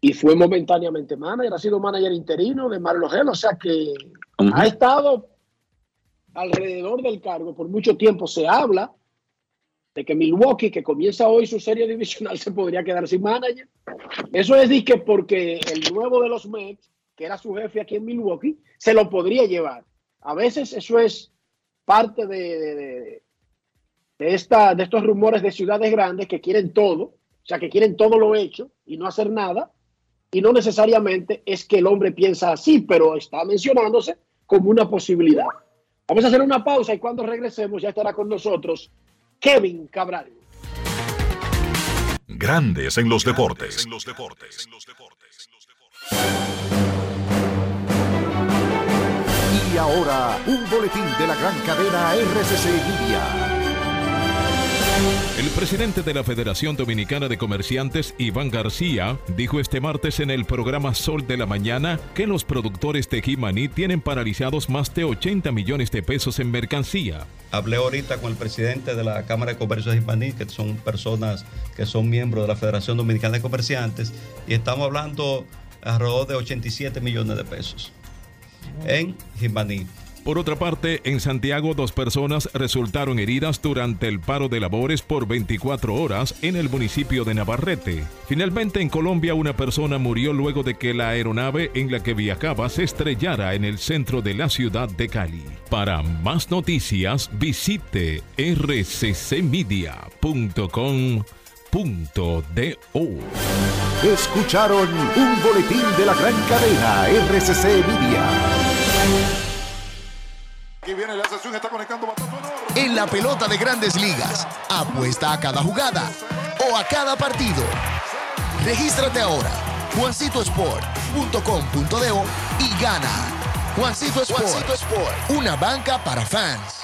Y fue momentáneamente manager, ha sido manager interino de Marlo Hale, o sea que ha estado alrededor del cargo por mucho tiempo. Se habla de que Milwaukee, que comienza hoy su serie divisional, se podría quedar sin manager. Eso es que porque el nuevo de los Mets, que era su jefe aquí en Milwaukee, se lo podría llevar. A veces eso es parte de, de, esta, de estos rumores de ciudades grandes que quieren todo, o sea, que quieren todo lo hecho y no hacer nada. Y no necesariamente es que el hombre piensa así, pero está mencionándose como una posibilidad. Vamos a hacer una pausa y cuando regresemos ya estará con nosotros Kevin Cabral. Grandes en los deportes. Y ahora, un boletín de la gran cadena RCC. El presidente de la Federación Dominicana de Comerciantes, Iván García, dijo este martes en el programa Sol de la Mañana que los productores de Jimaní tienen paralizados más de 80 millones de pesos en mercancía. Hablé ahorita con el presidente de la Cámara de Comercio de Jimaní, que son personas que son miembros de la Federación Dominicana de Comerciantes, y estamos hablando alrededor de 87 millones de pesos en Jimaní. Por otra parte, en Santiago dos personas resultaron heridas durante el paro de labores por 24 horas en el municipio de Navarrete. Finalmente, en Colombia una persona murió luego de que la aeronave en la que viajaba se estrellara en el centro de la ciudad de Cali. Para más noticias, visite rccmedia.com.do. Escucharon un boletín de la gran cadena RCC Media. En la pelota de grandes ligas, apuesta a cada jugada o a cada partido. Regístrate ahora, juancitosport.com.de y gana. Juancito Sport, una banca para fans.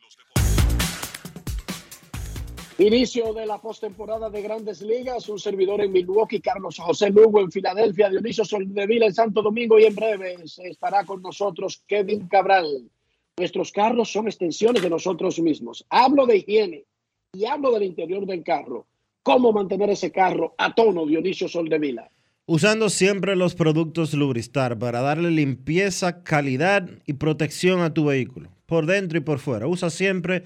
Inicio de la postemporada de Grandes Ligas, un servidor en Milwaukee, Carlos José Lugo en Filadelfia, Dionisio Soldevila en Santo Domingo y en breve estará con nosotros Kevin Cabral. Nuestros carros son extensiones de nosotros mismos. Hablo de higiene y hablo del interior del carro. ¿Cómo mantener ese carro a tono, Dionisio Soldevila? Usando siempre los productos Lubristar para darle limpieza, calidad y protección a tu vehículo, por dentro y por fuera. Usa siempre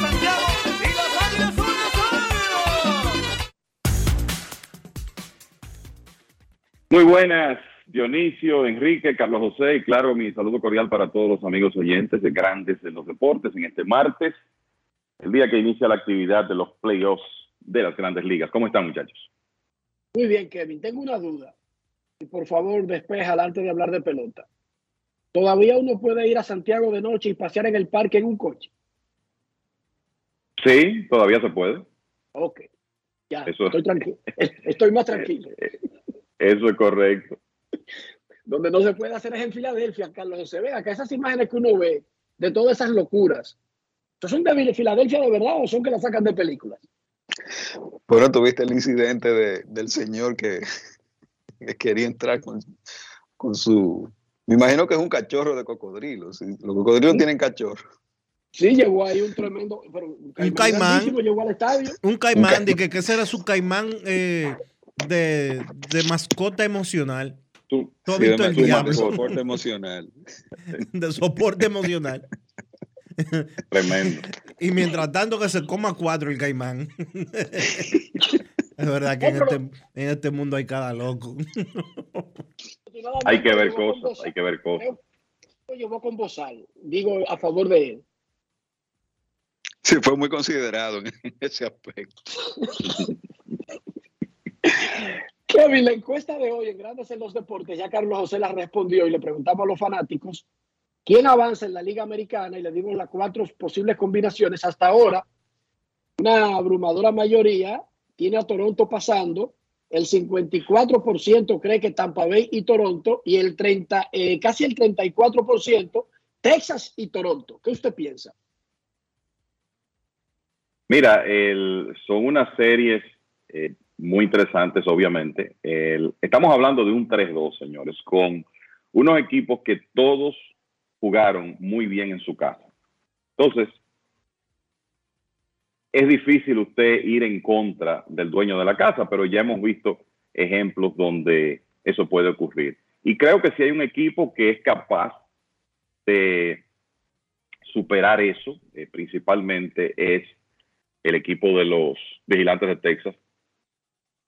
Muy buenas, Dionisio, Enrique, Carlos José y claro, mi saludo cordial para todos los amigos oyentes de Grandes en los Deportes en este martes, el día que inicia la actividad de los playoffs de las grandes ligas. ¿Cómo están muchachos? Muy bien, Kevin. Tengo una duda. Y por favor, despeja antes de hablar de pelota. ¿Todavía uno puede ir a Santiago de noche y pasear en el parque en un coche? Sí, todavía se puede. Ok. Ya, estoy, tranquilo. estoy más tranquilo. Eso es correcto. Donde no se puede hacer es en Filadelfia, Carlos. Se ve acá esas imágenes que uno ve de todas esas locuras. ¿Son de Filadelfia de verdad o son que las sacan de películas? Bueno, tuviste el incidente de, del señor que, quería entrar con, con, su... Me imagino que es un cachorro de cocodrilos. Los cocodrilos tienen cachorro. Sí, llegó ahí un tremendo. un caimán. Llegó al estadio. Un caimán, de que, que ese era su caimán eh, de, de, mascota emocional. Tú, has visto el diablo. De soporte emocional. de soporte emocional. Tremendo. Y mientras tanto que se coma cuatro el caimán. es verdad que en este, en este mundo hay cada loco. hay que ver cosas, hay que ver cosas. Yo voy con Bozal, digo a favor de él. Sí, fue muy considerado en ese aspecto. Kevin, la encuesta de hoy en Grandes en los Deportes, ya Carlos José la respondió y le preguntamos a los fanáticos quién avanza en la Liga Americana y le dimos las cuatro posibles combinaciones. Hasta ahora, una abrumadora mayoría tiene a Toronto pasando, el 54% cree que Tampa Bay y Toronto y el 30, eh, casi el 34% Texas y Toronto. ¿Qué usted piensa? Mira, son unas series eh, muy interesantes, obviamente. estamos hablando de un 3-2, señores, con unos equipos que todos jugaron muy bien en su casa. Entonces, es difícil usted ir en contra del dueño de la casa, pero ya hemos visto ejemplos donde eso puede ocurrir. Y creo que si hay un equipo que es capaz de superar eso, eh, principalmente es el equipo de los vigilantes de Texas,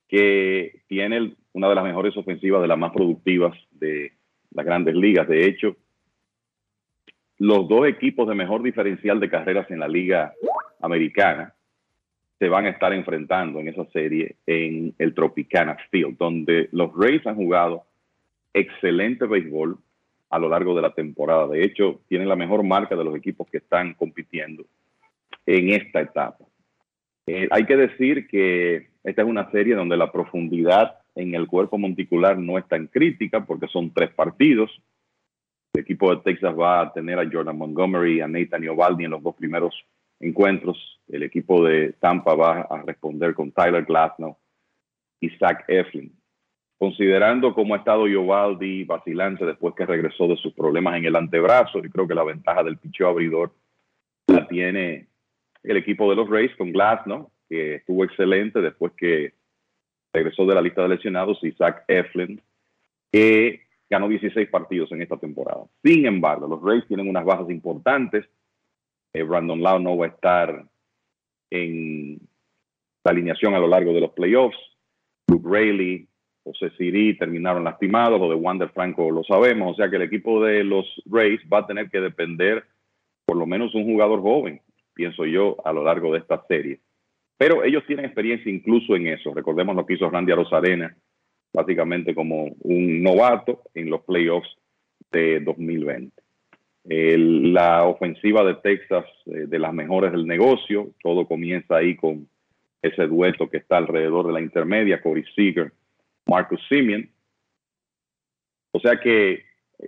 que tiene una de las mejores ofensivas, de las más productivas de las grandes ligas. De hecho, los dos equipos de mejor diferencial de carreras en la liga americana se van a estar enfrentando en esa serie en el Tropicana Field, donde los Rays han jugado excelente béisbol a lo largo de la temporada. De hecho, tienen la mejor marca de los equipos que están compitiendo en esta etapa. Eh, hay que decir que esta es una serie donde la profundidad en el cuerpo monticular no es tan crítica porque son tres partidos. El equipo de Texas va a tener a Jordan Montgomery y a Nathan Iovaldi en los dos primeros encuentros. El equipo de Tampa va a responder con Tyler Glasnow y Zach Eflin. Considerando cómo ha estado Iovaldi vacilante después que regresó de sus problemas en el antebrazo, yo creo que la ventaja del picheo abridor la tiene el equipo de los Rays con Glass, ¿no? Estuvo excelente después que regresó de la lista de lesionados, Zach Eflin, que ganó 16 partidos en esta temporada. Sin embargo, los Rays tienen unas bajas importantes. Eh, Brandon Lau no va a estar en la alineación a lo largo de los playoffs. Luke Rayleigh, José Siri terminaron lastimados, lo de Wander Franco lo sabemos, o sea que el equipo de los Rays va a tener que depender por lo menos un jugador joven pienso yo, a lo largo de esta serie. Pero ellos tienen experiencia incluso en eso. Recordemos lo que hizo Randy Rosarena, básicamente como un novato en los playoffs de 2020. la ofensiva de Texas, eh, de las mejores del negocio, todo comienza ahí con ese dueto que está alrededor de la intermedia, Corey Seager, Marcus Simeon. O sea que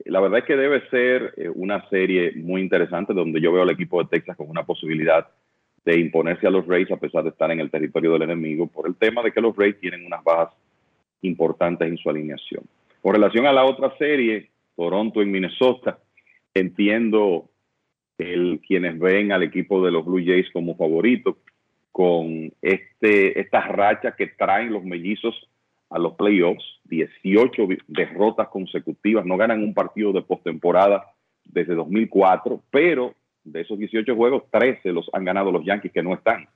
la verdad es que debe ser eh, una serie muy interesante donde yo veo al equipo de Texas con una posibilidad de imponerse a los Rays a pesar de estar en el territorio del enemigo por el tema de que los Rays tienen unas bajas importantes en su alineación. Con relación a la otra serie, Toronto en Minnesota, entiendo el, quienes ven al equipo de los Blue Jays como favorito con este, estas rachas que traen los mellizos a los playoffs, 18 derrotas consecutivas, no ganan un partido de postemporada desde 2004, pero de esos 18 juegos, 13 los han ganado los Yankees que no están.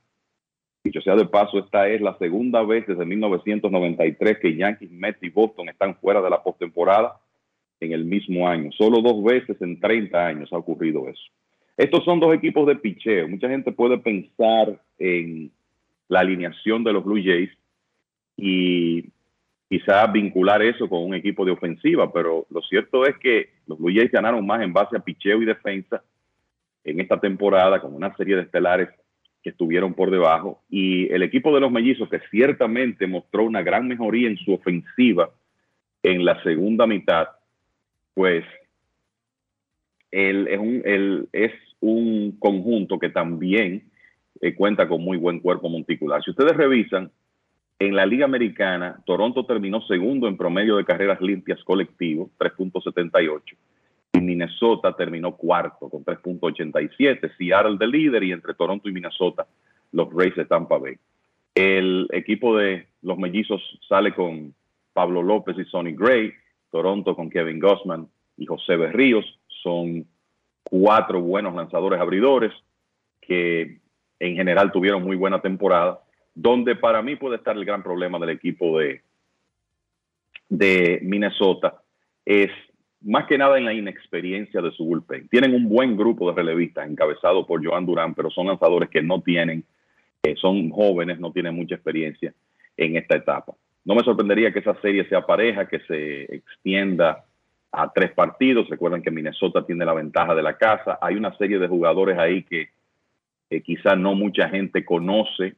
Dicho sea de paso, esta es la segunda vez desde 1993 que Yankees, Mets y Boston están fuera de la postemporada en el mismo año. Solo dos veces en 30 años ha ocurrido eso. Estos son dos equipos de picheo. Mucha gente puede pensar en la alineación de los Blue Jays y quizá vincular eso con un equipo de ofensiva, pero lo cierto es que los Blue Jays ganaron más en base a picheo y defensa en esta temporada con una serie de estelares que estuvieron por debajo y el equipo de los mellizos que ciertamente mostró una gran mejoría en su ofensiva en la segunda mitad, pues él es un, conjunto que también eh, cuenta con muy buen cuerpo monticular. Si ustedes revisan, en la Liga Americana, Toronto terminó segundo en promedio de carreras limpias colectivo, 3.78 y Minnesota terminó cuarto con 3.87. Seattle de líder y entre Toronto y Minnesota los Rays de Tampa Bay. El equipo de los mellizos sale con Pablo López y Sonny Gray, Toronto con Kevin Gossman y José Berríos. Son cuatro buenos lanzadores abridores que en general tuvieron muy buena temporada, donde para mí puede estar el gran problema del equipo de, de Minnesota es más que nada en la inexperiencia de su bullpen. Tienen un buen grupo de relevistas encabezado por Joan Durán, pero son lanzadores que no tienen, eh, son jóvenes, no tienen mucha experiencia en esta etapa. No me sorprendería que esa serie sea pareja, que se extienda a tres partidos. Recuerden que Minnesota tiene la ventaja de la casa. Hay una serie de jugadores ahí que quizás no mucha gente conoce.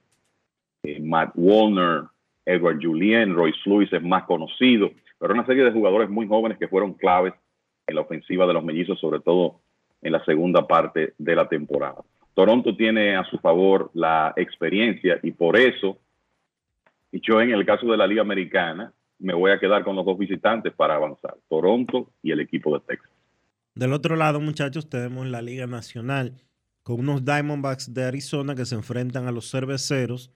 Eh, Matt Warner, Edward Julien, Royce Lewis es más conocido pero una serie de jugadores muy jóvenes que fueron claves en la ofensiva de los mellizos, sobre todo en la segunda parte de la temporada. Toronto tiene a su favor la experiencia y por eso, y yo en el caso de la Liga Americana, me voy a quedar con los dos visitantes para avanzar, Toronto y el equipo de Texas. Del otro lado, muchachos, tenemos la Liga Nacional con unos Diamondbacks de Arizona que se enfrentan a los cerveceros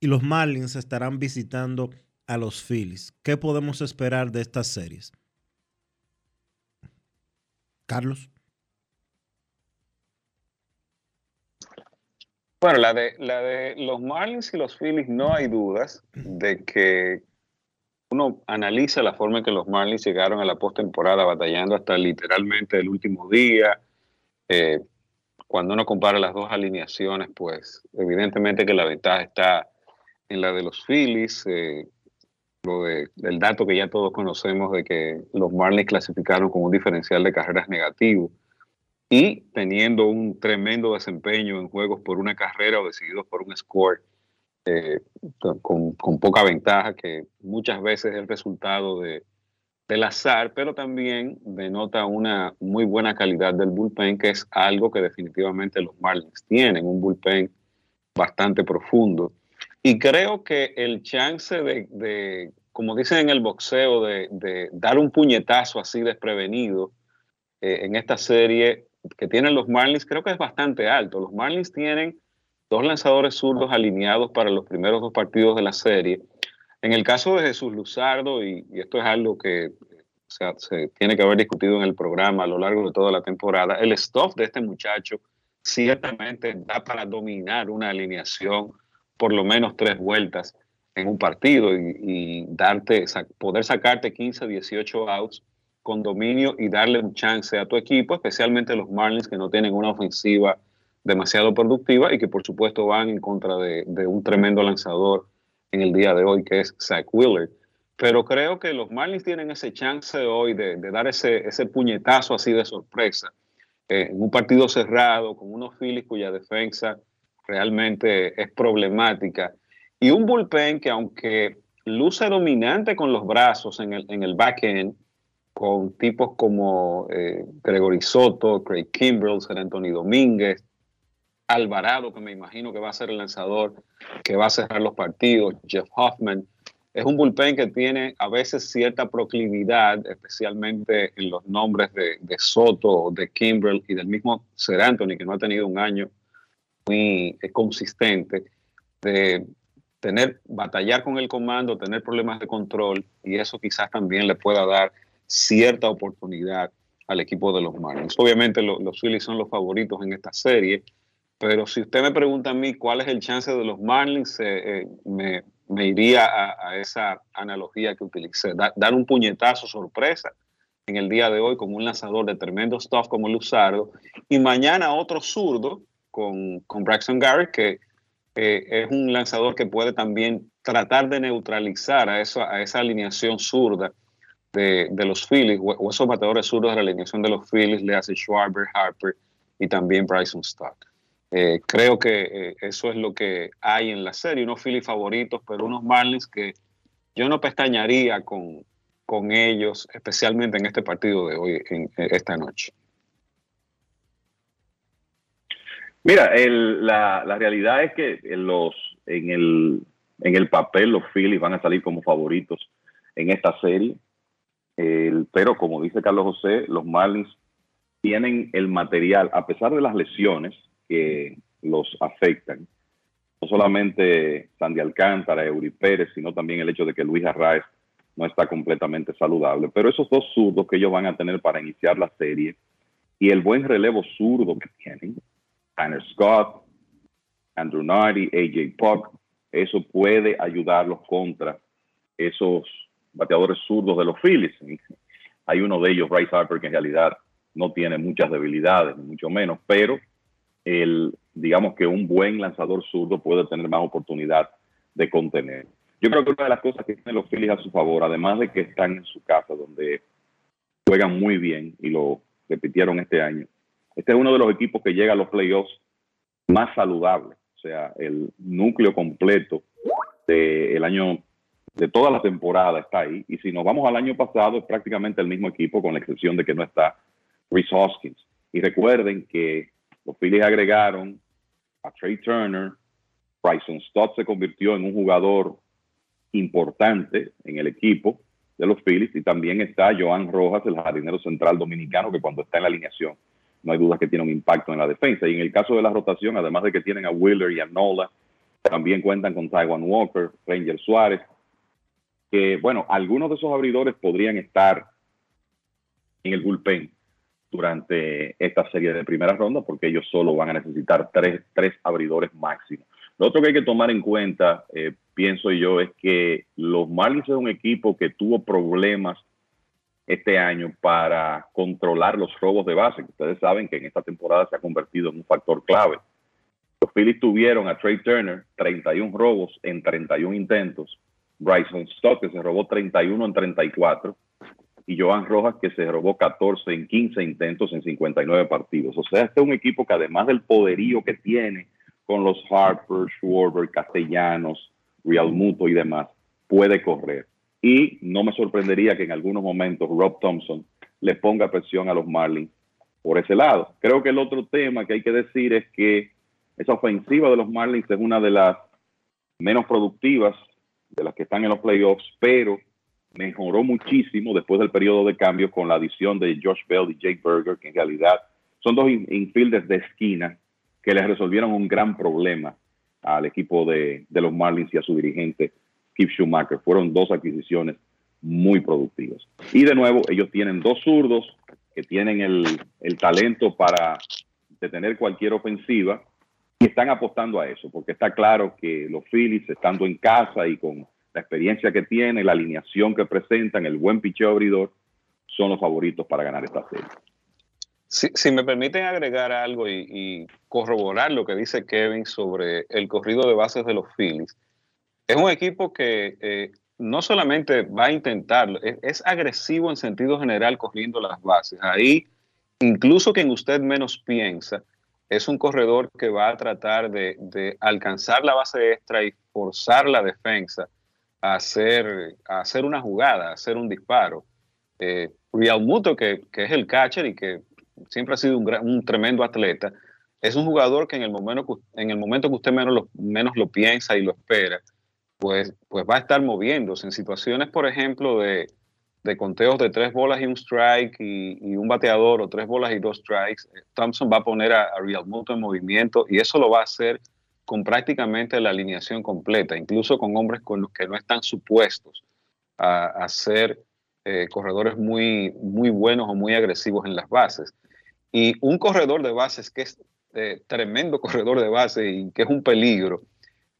y los Marlins estarán visitando a los Phillies. ¿Qué podemos esperar de estas series? Carlos. Bueno, la de, la de los Marlins y los Phillies no hay dudas de que uno analiza la forma en que los Marlins llegaron a la postemporada batallando hasta literalmente el último día. Eh, cuando uno compara las dos alineaciones, pues evidentemente que la ventaja está en la de los Phillies. Eh, lo de, del dato que ya todos conocemos de que los Marlins clasificaron con un diferencial de carreras negativo y teniendo un tremendo desempeño en juegos por una carrera o decididos por un score eh, con, con, poca ventaja, que muchas veces es el resultado de, del azar, pero también denota una muy buena calidad del bullpen, que es algo que definitivamente los Marlins tienen, un bullpen bastante profundo y creo que el chance de, como dicen en el boxeo, de, dar un puñetazo así desprevenido eh, en esta serie que tienen los Marlins, creo que es bastante alto. Los Marlins tienen dos lanzadores zurdos alineados para los primeros dos partidos de la serie. En el caso de Jesús Luzardo, y, esto es algo que se tiene que haber discutido en el programa a lo largo de toda la temporada, el stuff de este muchacho ciertamente da para dominar una alineación por lo menos tres vueltas en un partido y, darte, poder sacarte 15, 18 outs con dominio y darle un chance a tu equipo, especialmente los Marlins que no tienen una ofensiva demasiado productiva y que por supuesto van en contra de, un tremendo lanzador en el día de hoy que es Zach Wheeler. Pero creo que los Marlins tienen ese chance hoy de, dar ese, ese, puñetazo así de sorpresa eh, en un partido cerrado con unos Phillies cuya defensa realmente es problemática. Y un bullpen que aunque luce dominante con los brazos en el, en el back-end, con tipos como eh, Gregory Soto, Craig Kimbrell, Ser Anthony Domínguez, Alvarado, que me imagino que va a ser el lanzador que va a cerrar los partidos, Jeff Hoffman. Es un bullpen que tiene a veces cierta proclividad, especialmente en los nombres de, de Soto, de Kimbrell y del mismo Ser Anthony, que no ha tenido un año muy consistente de tener, batallar con el comando, tener problemas de control y eso quizás también le pueda dar cierta oportunidad al equipo de los Marlins. Obviamente los Phillies son los favoritos en esta serie, pero si usted me pregunta a mí cuál es el chance de los Marlins, eh, me, iría a, esa analogía que utilicé, dar un puñetazo sorpresa en el día de hoy con un lanzador de tremendo stuff como Luzardo y mañana otro zurdo con, con Braxton Garrett que es un lanzador que puede también tratar de neutralizar a, esa alineación zurda de, los Phillies o, esos bateadores zurdos de la alineación de los Phillies, le hace Schwarber, Harper y también Bryson Stott. Eh, creo que eh, eso es lo que hay en la serie, unos Phillies favoritos, pero unos Marlins que yo no pestañaría con, ellos, especialmente en este partido de hoy, esta noche. Mira, la, la, realidad es que en, los, en, el, en el papel los Phillies van a salir como favoritos en esta serie, pero como dice Carlos José, los Marlins tienen el material, a pesar de las lesiones que los afectan, no solamente Sandy Alcántara, Eury Pérez, sino también el hecho de que Luis Arraez no está completamente saludable. Pero esos dos zurdos que ellos van a tener para iniciar la serie y el buen relevo zurdo que tienen, Tanner Scott, Andrew Nardi, AJ Puck, eso puede ayudarlos contra esos bateadores zurdos de los Phillies. Hay uno de ellos, Bryce Harper, que en realidad no tiene muchas debilidades, mucho menos, pero el, digamos que un buen lanzador zurdo puede tener más oportunidad de contener. Yo creo que una de las cosas que tienen los Phillies a su favor, además de que están en su casa, donde juegan muy bien y lo repitieron este año, este es uno de los equipos que llega a los playoffs más saludables. O sea, el núcleo completo del año, de toda la temporada está ahí. Y si nos vamos al año pasado, es prácticamente el mismo equipo, con la excepción de que no está Chris Hoskins. Y recuerden que los Phillies agregaron a Trey Turner, Bryson Stott se convirtió en un jugador importante en el equipo de los Phillies y también está Joan Rojas, el jardinero central dominicano, que cuando está en la alineación no hay duda que tiene un impacto en la defensa. Y en el caso de la rotación, además de que tienen a Wheeler y a Nola, también cuentan con Taiwan Walker, Ranger Suárez, que bueno, algunos de esos abridores podrían estar en el bullpen durante esta serie de primera ronda porque ellos solo van a necesitar tres, tres abridores máximos. Lo otro que hay que tomar en cuenta, eh, pienso yo, es que los Marlins es un equipo que tuvo problemas este año para controlar los robos de base, que ustedes saben que en esta temporada se ha convertido en un factor clave. Los Phillies tuvieron a Trey Turner 31 robos en 31 intentos, Bryson Stott que se robó 31 en 34 y Joan Rojas que se robó 14 en 15 intentos en 59 partidos. O sea, este es un equipo que además del poderío que tiene con los Harper, Schwarber, Castellanos, Real Muto y demás, puede correr. Y no me sorprendería que en algunos momentos Rob Thompson le ponga presión a los Marlins por ese lado. Creo que el otro tema que hay que decir es que esa ofensiva de los Marlins es una de las menos productivas de las que están en los playoffs, pero mejoró muchísimo después del periodo de cambio con la adición de Josh Bell y Jake Berger, que en realidad son dos infielders de esquina que les resolvieron un gran problema al equipo de, los Marlins y a su dirigente Keith Schumacher. Fueron dos adquisiciones muy productivas. Y de nuevo, ellos tienen dos zurdos que tienen el, el talento para detener cualquier ofensiva y están apostando a eso, porque está claro que los Phillies, estando en casa y con la experiencia que tiene, la alineación que presentan, el buen picheo abridor, son los favoritos para ganar esta serie. Si, me permiten agregar algo y, corroborar lo que dice Kevin sobre el corrido de bases de los Phillies, es un equipo que eh, no solamente va a intentarlo, es, agresivo en sentido general corriendo las bases. Ahí, incluso quien usted menos piensa, es un corredor que va a tratar de, alcanzar la base extra y forzar la defensa a hacer, a hacer una jugada, a hacer un disparo. Eh, Real Muto, que, es el catcher y que siempre ha sido un, un, tremendo atleta, es un jugador que en el momento, en el momento que usted menos lo, menos lo piensa y lo espera, pues, pues va a estar moviéndose. En situaciones, por ejemplo, de, conteos de tres bolas y un strike y, un bateador o tres bolas y dos strikes, eh, Thompson va a poner a, a Real Muto en movimiento y eso lo va a hacer con prácticamente la alineación completa, incluso con hombres con los que no están supuestos a, ser eh, corredores muy, buenos o muy agresivos en las bases. Y un corredor de bases que es eh, tremendo corredor de base y que es un peligro.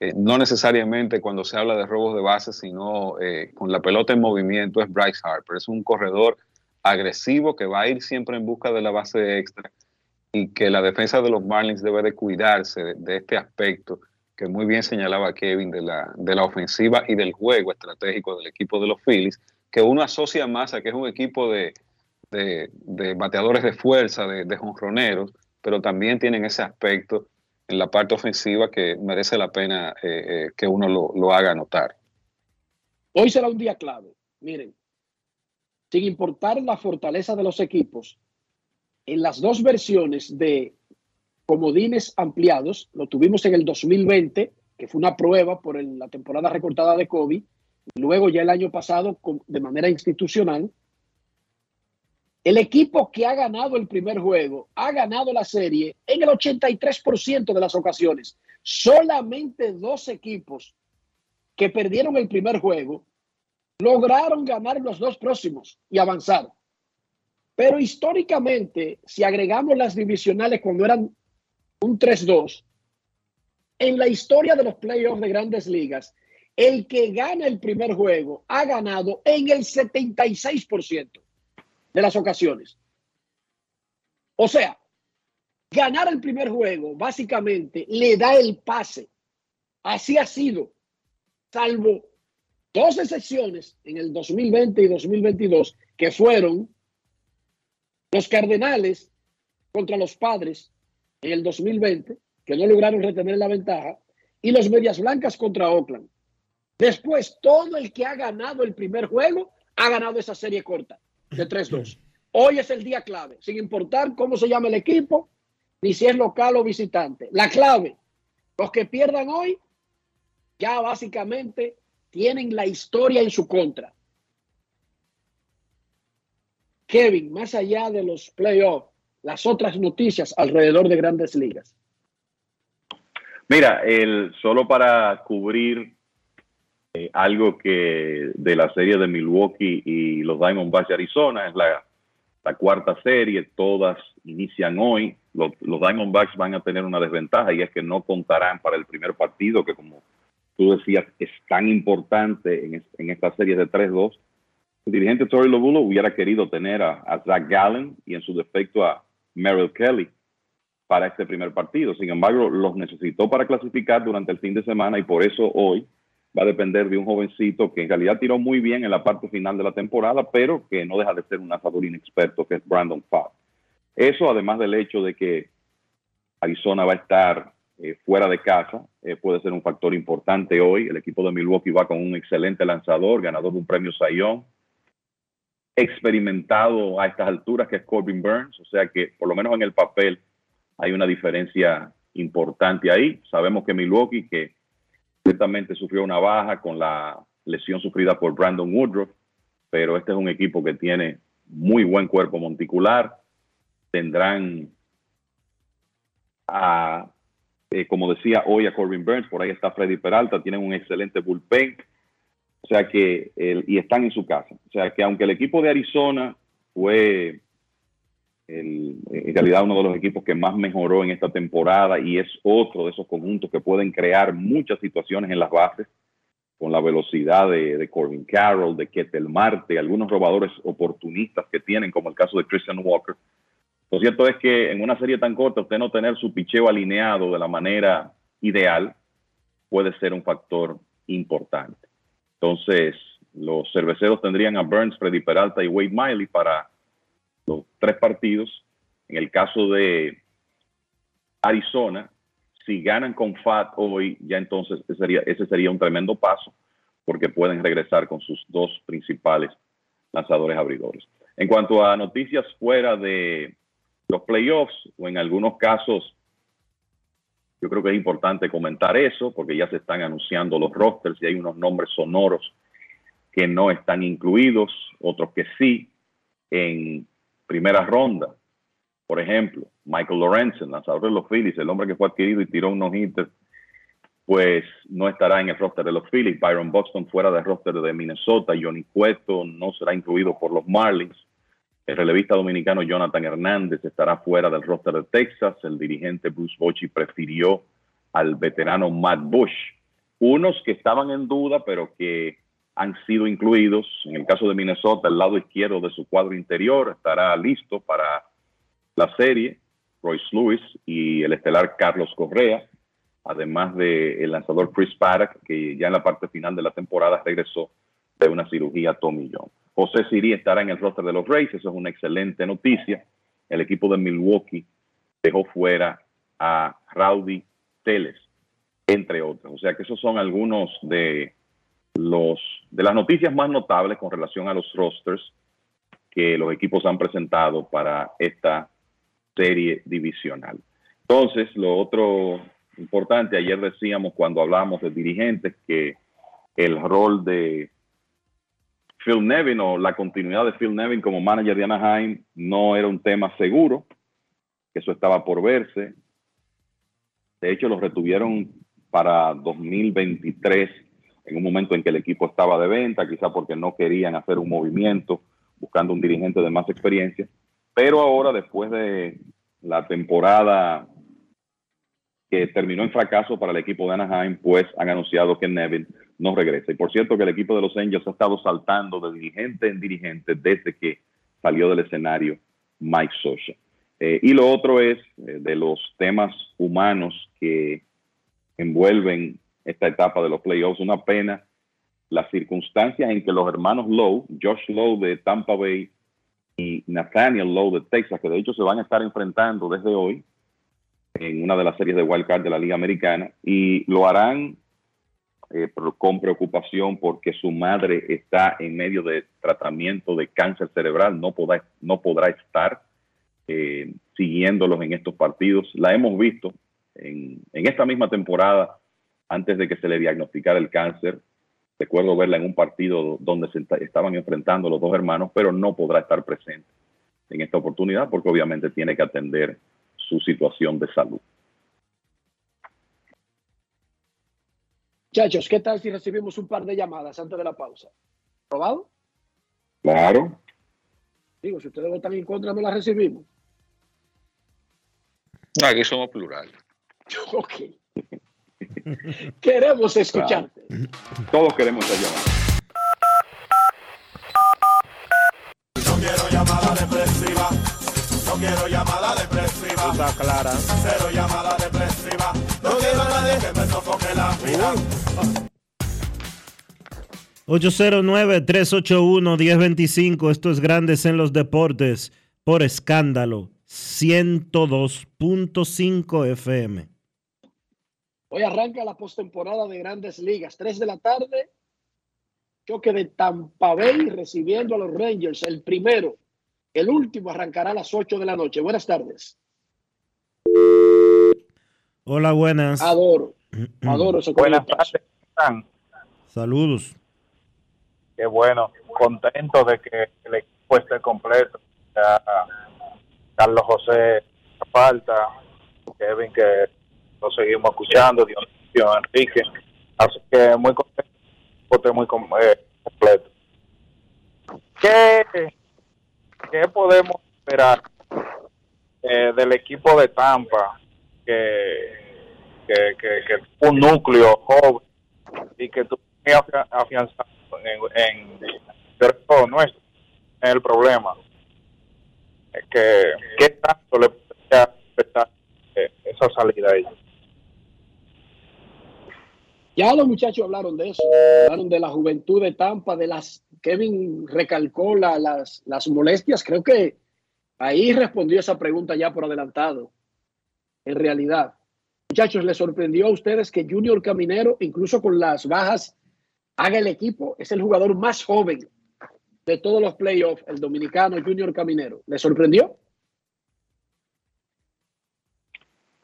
Eh, no necesariamente cuando se habla de robos de base, sino eh, con la pelota en movimiento, es Bryce Harper. Es un corredor agresivo que va a ir siempre en busca de la base extra y que la defensa de los Marlins debe de cuidarse de, este aspecto que muy bien señalaba Kevin de la, de la ofensiva y del juego estratégico del equipo de los Phillies, que uno asocia más a que es un equipo de, de, bateadores de fuerza, de, de jonroneros, pero también tienen ese aspecto en la parte ofensiva que merece la pena eh, eh, que uno lo, haga notar. Hoy será un día clave. Miren, sin importar la fortaleza de los equipos, en las dos versiones de comodines ampliados, lo tuvimos en el 2020, que fue una prueba por la temporada recortada de COVID, luego ya el año pasado de manera institucional, el equipo que ha ganado el primer juego ha ganado la serie en el 83% de las ocasiones. Solamente dos equipos que perdieron el primer juego lograron ganar los dos próximos y avanzar. Pero históricamente, si agregamos las divisionales cuando eran un 3-2, en la historia de los playoffs de grandes ligas, el que gana el primer juego ha ganado en el 76% de las ocasiones. O sea, ganar el primer juego básicamente le da el pase. Así ha sido, salvo dos excepciones en el 2020 y 2022, que fueron los Cardenales contra los Padres en el 2020, que no lograron retener la ventaja, y los Medias Blancas contra Oakland. Después, todo el que ha ganado el primer juego ha ganado esa serie corta de 3-2. Hoy es el día clave, sin importar cómo se llama el equipo, ni si es local o visitante. La clave, los que pierdan hoy, ya básicamente tienen la historia en su contra. Kevin, más allá de los playoffs, las otras noticias alrededor de grandes ligas. Mira, el, solo para cubrir eh, algo que de la serie de Milwaukee y los Diamondbacks de Arizona, es la, cuarta serie, todas inician hoy. Los, Diamondbacks van a tener una desventaja y es que no contarán para el primer partido, que como tú decías, es tan importante en, esta serie de 3-2. El dirigente Tori Lobulo hubiera querido tener a, Zach Gallen y en su defecto a Merrill Kelly para este primer partido. Sin embargo, los necesitó para clasificar durante el fin de semana y por eso hoy va a depender de un jovencito que en realidad tiró muy bien en la parte final de la temporada, pero que no deja de ser un lanzador inexperto, que es Brandon Pfaff. Eso, además del hecho de que Arizona va a estar eh, fuera de casa, eh, puede ser un factor importante hoy. El equipo de Milwaukee va con un excelente lanzador, ganador de un premio Sayón, experimentado a estas alturas, que es Corbin Burns, o sea que por lo menos en el papel hay una diferencia importante ahí. Sabemos que Milwaukee, que Ciertamente sufrió una baja con la lesión sufrida por Brandon Woodruff, pero este es un equipo que tiene muy buen cuerpo monticular. Tendrán a, eh, como decía hoy, a Corbin Burns, por ahí está Freddy Peralta, tienen un excelente bullpen. O sea que, y están en su casa. O sea que aunque el equipo de Arizona fue en realidad uno de los equipos que más mejoró en esta temporada y es otro de esos conjuntos que pueden crear muchas situaciones en las bases con la velocidad de, Corbin Carroll, de Ketel Marte, algunos robadores oportunistas que tienen, como el caso de Christian Walker. Lo cierto es que en una serie tan corta, usted no tener su picheo alineado de la manera ideal puede ser un factor importante. Entonces, los cerveceros tendrían a Burns, Freddy Peralta y Wade Miley para los tres partidos. En el caso de Arizona, si ganan con FAT hoy, ya entonces ese sería, ese sería un tremendo paso porque pueden regresar con sus dos principales lanzadores abridores. En cuanto a noticias fuera de los playoffs o en algunos casos, yo creo que es importante comentar eso porque ya se están anunciando los rosters y hay unos nombres sonoros que no están incluidos, otros que sí. En primera ronda. Por ejemplo, Michael Lorenzen, lanzador de los Phillies, el hombre que fue adquirido y tiró unos hitters, pues no estará en el roster de los Phillies. Byron Buxton fuera del roster de Minnesota. Johnny Cueto no será incluido por los Marlins. El relevista dominicano Jonathan Hernández estará fuera del roster de Texas. El dirigente Bruce Bochy prefirió al veterano Matt Bush. Unos que estaban en duda, pero que han sido incluidos. En el caso de Minnesota, el lado izquierdo de su cuadro interior estará listo para la serie. Royce Lewis y el estelar Carlos Correa, además del lanzador Chris Paddock, que ya en la parte final de la temporada regresó de una cirugía Tommy John. José Siri estará en el roster de los Rays, eso es una excelente noticia. El equipo de Milwaukee dejó fuera a Rowdy Teles, entre otros. O sea que esos son algunos de los de las noticias más notables con relación a los rosters que los equipos han presentado para esta serie divisional. Entonces, lo otro importante, ayer decíamos cuando hablamos de dirigentes que el rol de Phil Nevin o la continuidad de Phil Nevin como manager de Anaheim no era un tema seguro, eso estaba por verse. De hecho, lo retuvieron para 2023 en un momento en que el equipo estaba de venta, quizá porque no querían hacer un movimiento buscando un dirigente de más experiencia. Pero ahora, después de la temporada que terminó en fracaso para el equipo de Anaheim, pues han anunciado que Nevin no regresa. Y por cierto que el equipo de los Angels ha estado saltando de dirigente en dirigente desde que salió del escenario Mike Socha. Eh, y lo otro es eh, de los temas humanos que envuelven esta etapa de los playoffs. Una pena las circunstancias en que los hermanos Lowe, Josh Lowe de Tampa Bay y Nathaniel Lowe de Texas, que de hecho se van a estar enfrentando desde hoy en una de las series de Wild Card de la Liga Americana y lo harán eh, con preocupación porque su madre está en medio de tratamiento de cáncer cerebral, no podrá, no podrá estar eh, siguiéndolos en estos partidos. La hemos visto en, en esta misma temporada antes de que se le diagnosticara el cáncer. Recuerdo verla en un partido donde se estaban enfrentando los dos hermanos, pero no podrá estar presente en esta oportunidad porque obviamente tiene que atender su situación de salud. Muchachos, ¿qué tal si recibimos un par de llamadas antes de la pausa? ¿Probado? Claro. Digo, si ustedes votan en contra, no las recibimos. Aquí somos plural. Ok. queremos escucharte. Todos queremos esa llamada. No quiero llamada depresiva. No quiero llamada depresiva. Está clara. Cero llamada depresiva. No quiero a nadie que me sofoque la vida. 809-381-1025. Esto es Grandes en los Deportes por escándalo 102.5 FM. Hoy arranca la postemporada de Grandes Ligas. 3 de la tarde, choque de Tampa Bay recibiendo a los Rangers. El primero, el último arrancará a las 8 de la noche. Buenas tardes. Hola, buenas. Adoro. Adoro ese Buenas tardes. ¿cómo están? Saludos. Qué bueno, contento de que el equipo esté completo. Ya Carlos José falta, Kevin que seguimos escuchando, Dionisio Enrique. Así que muy contento, esté muy eh, completo. ¿Qué, qué podemos esperar eh, del equipo de Tampa que, que, que, que un núcleo joven y que tú afia- afianzado en, en, todo nuestro en el problema Es que qué tanto le podría afectar eh, esa salida a ellos Ya los muchachos hablaron de eso, hablaron de la juventud de Tampa, de las Kevin recalcó la- las, las molestias. Creo que ahí respondió esa pregunta ya por adelantado. En realidad, muchachos, ¿les sorprendió a ustedes que Junior Caminero, incluso con las bajas, haga el equipo? Es el jugador más joven de todos los playoffs, el dominicano Junior Caminero. ¿Les sorprendió?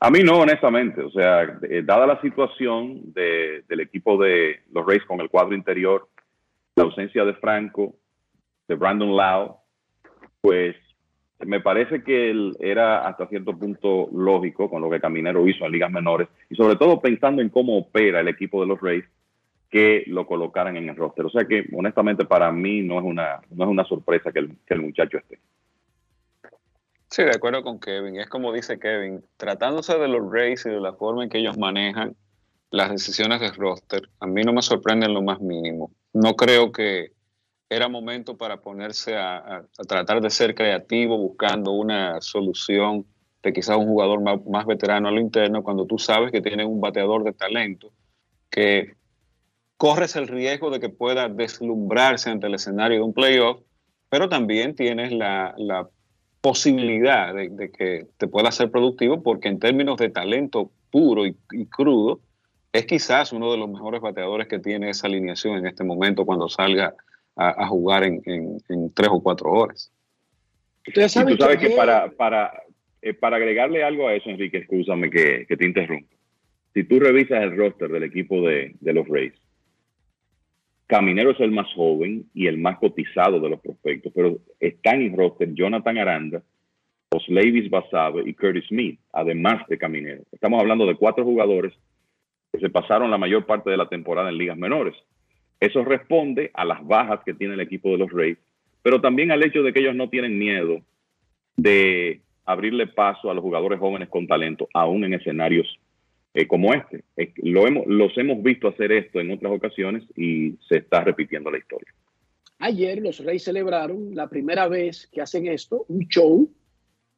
A mí no, honestamente. O sea, dada la situación de- del equipo de los Rays con el cuadro interior, la ausencia de Franco, de Brandon Lau, pues me parece que él era hasta cierto punto lógico con lo que Caminero hizo en ligas menores y sobre todo pensando en cómo opera el equipo de los Rays que lo colocaran en el roster. O sea que honestamente para mí no es una, no es una sorpresa que el muchacho esté. Sí, de acuerdo con Kevin. Es como dice Kevin, tratándose de los Rays y de la forma en que ellos manejan las decisiones de roster, a mí no me sorprenden lo más mínimo. No creo que era momento para ponerse a, tratar de ser creativo buscando una solución de quizás un jugador más, veterano a lo interno cuando tú sabes que tienes un bateador de talento que corres el riesgo de que pueda deslumbrarse ante el escenario de un playoff, pero también tienes la posibilidad de, de que te pueda ser productivo porque en términos de talento puro y, y crudo, es quizás uno de los mejores bateadores que tiene esa alineación en este momento cuando salga a, a jugar en, en- en tres o cuatro horas. Ustedes Y tú saben sabes que para, para, eh, para agregarle algo a eso, Enrique, escúchame que, que te interrumpa. Si tú revisas el roster del equipo de, de los Rays, Caminero es el más joven y el más cotizado de los prospectos, pero están en roster Jonathan Aranda, Osleivis Basabe y Curtis Smith, además de Caminero. Estamos hablando de cuatro jugadores que se pasaron la mayor parte de la temporada en ligas menores. Eso responde a las bajas que tiene el equipo de los Rays, pero también al hecho de que ellos no tienen miedo de abrirle paso a los jugadores jóvenes con talento, aún en escenarios eh, como este. Eh, lo hemos, los hemos visto hacer esto en otras ocasiones y se está repitiendo la historia. Ayer los Reyes celebraron la primera vez que hacen esto, un show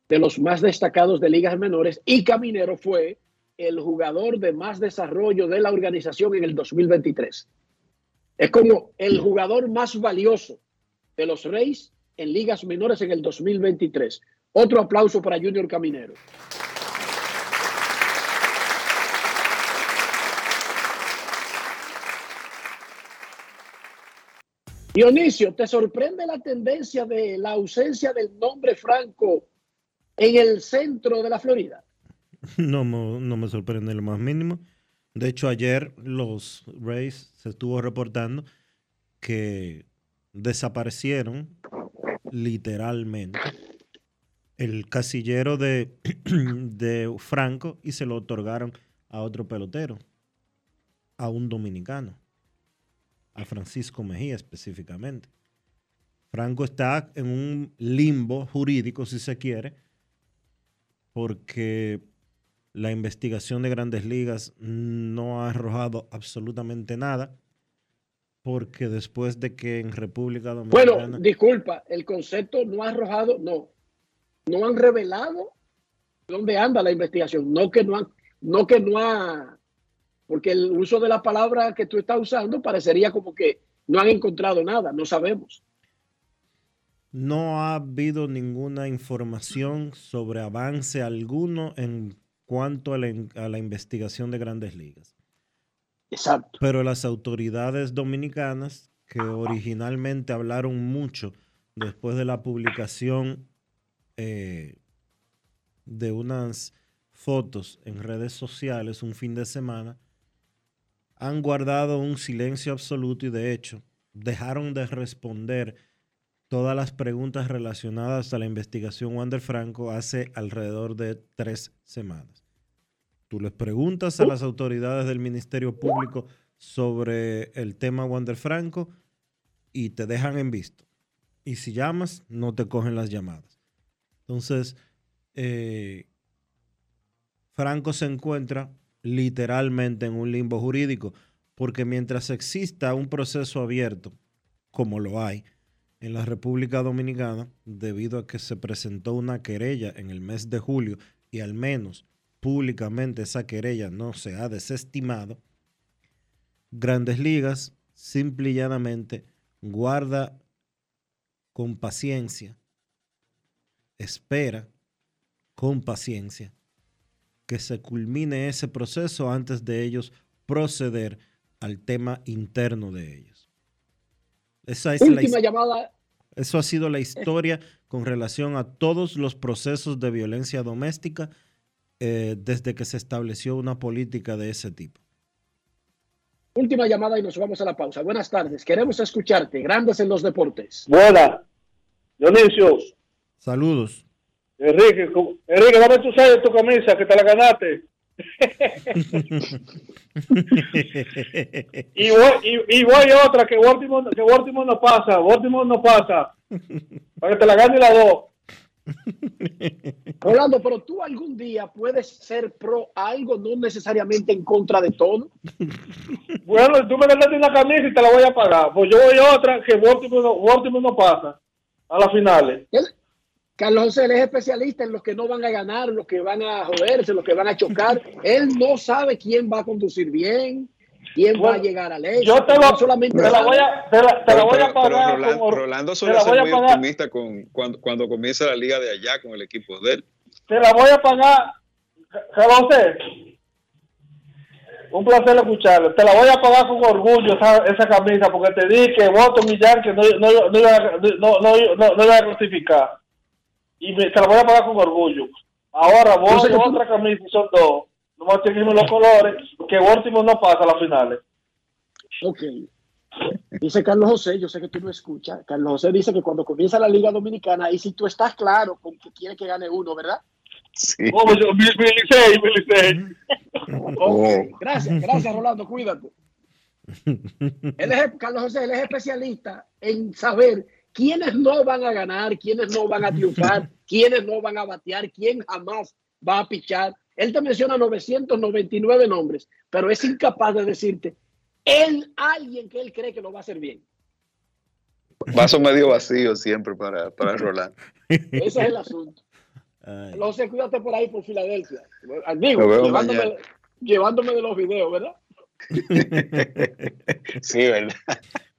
de los más destacados de ligas menores y Caminero fue el jugador de más desarrollo de la organización en el 2023. Es como el jugador más valioso de los Reyes en ligas menores en el 2023. Otro aplauso para Junior Caminero. Dionisio, ¿te sorprende la tendencia de la ausencia del nombre franco en el centro de la Florida? No, no me sorprende lo más mínimo. De hecho, ayer los Rays se estuvo reportando que desaparecieron literalmente el casillero de Franco y se lo otorgaron a otro pelotero, a un dominicano, a Francisco Mejía específicamente. Franco está en un limbo jurídico, si se quiere, porque la investigación de grandes ligas no ha arrojado absolutamente nada, porque después de que en República Dominicana... Bueno, disculpa, el concepto no ha arrojado, no, no han revelado dónde anda la investigación, no que no han, no que no ha, porque el uso de la palabra que tú estás usando parecería como que no han encontrado nada, no sabemos. no ha habido ninguna información sobre avance alguno en cuanto a la, in- a la investigación de grandes ligas. Exacto. Pero las autoridades dominicanas, que originalmente hablaron mucho después de la publicación eh, de unas fotos en redes sociales un fin de semana, han guardado un silencio absoluto y de hecho dejaron de responder todas las preguntas relacionadas a la investigación Wander Franco hace alrededor de tres semanas. Tú les preguntas a las autoridades del Ministerio Público sobre el tema Wander Franco y te dejan en visto. Y si llamas, no te cogen las llamadas. Entonces, eh, Franco se encuentra literalmente en un limbo jurídico, porque mientras exista un proceso abierto, como lo hay en la República Dominicana, debido a que se presentó una querella en el mes de julio y al menos públicamente esa querella no se ha desestimado, Grandes Ligas simple guarda con paciencia, espera con paciencia que se culmine ese proceso antes de ellos proceder al tema interno de ellos. Esa es la Última llamada, eso ha sido la historia con relación a todos los procesos de violencia doméstica eh, desde que se estableció una política de ese tipo. última llamada y nos vamos a la pausa. Buenas tardes, queremos escucharte. Grandes en los deportes. Buena. Dionisio, Saludos. Enrique, ¿cómo- Enrique, dame tu sello de tu camisa que te la ganaste. y, voy, y, y voy a otra que Baltimore, que Baltimore no pasa, Baltimore no pasa. Para que te la gane la dos. Rolando, pero tú algún día puedes ser pro algo, no necesariamente en contra de todo. Bueno, tú me das una camisa y te la voy a pagar. Pues yo voy a otra que Baltimore no, Baltimore no pasa a las finales. Carlos José él es especialista en los que no van a ganar, los que van a joderse, los que van a chocar. Él no sabe quién va a conducir bien, quién va a llegar al éxito. Yo te, lo- solamente te la voy a, te la, te la voy a pagar. Rolando, como- Rolando suele ser muy pagar. optimista con, cuando, cuando comienza la liga de allá con el equipo de él. te la voy a pagar, Carlos José. Un placer escucharlo. Te la voy a pagar con orgullo esa, esa camisa porque te dije que Boston y Yankees no, no, no, iba a- no, no, no, no iba a clasificar. Y me- te la voy a pagar con orgullo. Ahora Yo vos sé que tú- otra camisa y son dos. No me tengo los colores que Baltimore no pasa a las finales. Ok. Dice Carlos José, yo sé que tú no escuchas. Carlos José dice que cuando comienza la Liga Dominicana, y si tú estás claro con que quiere que gane uno, ¿verdad? Oh, pues yo- mi, mi Licey, mi Licey. Ok, Gracias, gracias Rolando, cuídate. Él es, Carlos José, él es especialista en saber quiénes no van a ganar, quiénes no van a triunfar, quiénes no van a batear, quién jamás va a pichar. Él te menciona 999 nombres, pero es incapaz de decirte él, alguien que él cree que lo va a hacer bien. Vaso medio vacío siempre para, para Rolando. Ese es el asunto. Carlos José, cuídate por ahí por Filadelfia. Llevándome, mañana. llevándome de los videos, ¿verdad? Sí, ¿verdad?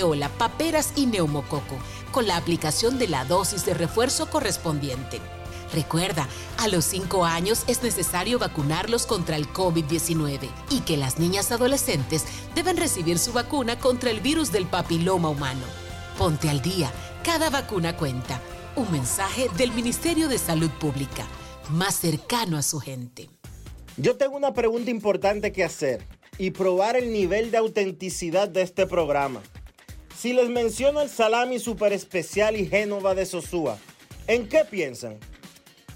rubeola, paperas y neumococo, con la aplicación de la dosis de refuerzo correspondiente. Recuerda, a los 5 años es necesario vacunarlos contra el COVID-19 y que las niñas adolescentes deben recibir su vacuna contra el virus del papiloma humano. Ponte al día, cada vacuna cuenta. Un mensaje del Ministerio de Salud Pública, más cercano a su gente. Yo tengo una pregunta importante que hacer y probar el nivel de autenticidad de este programa. Si les menciono el salami super especial y Génova de Sosúa, ¿en qué piensan?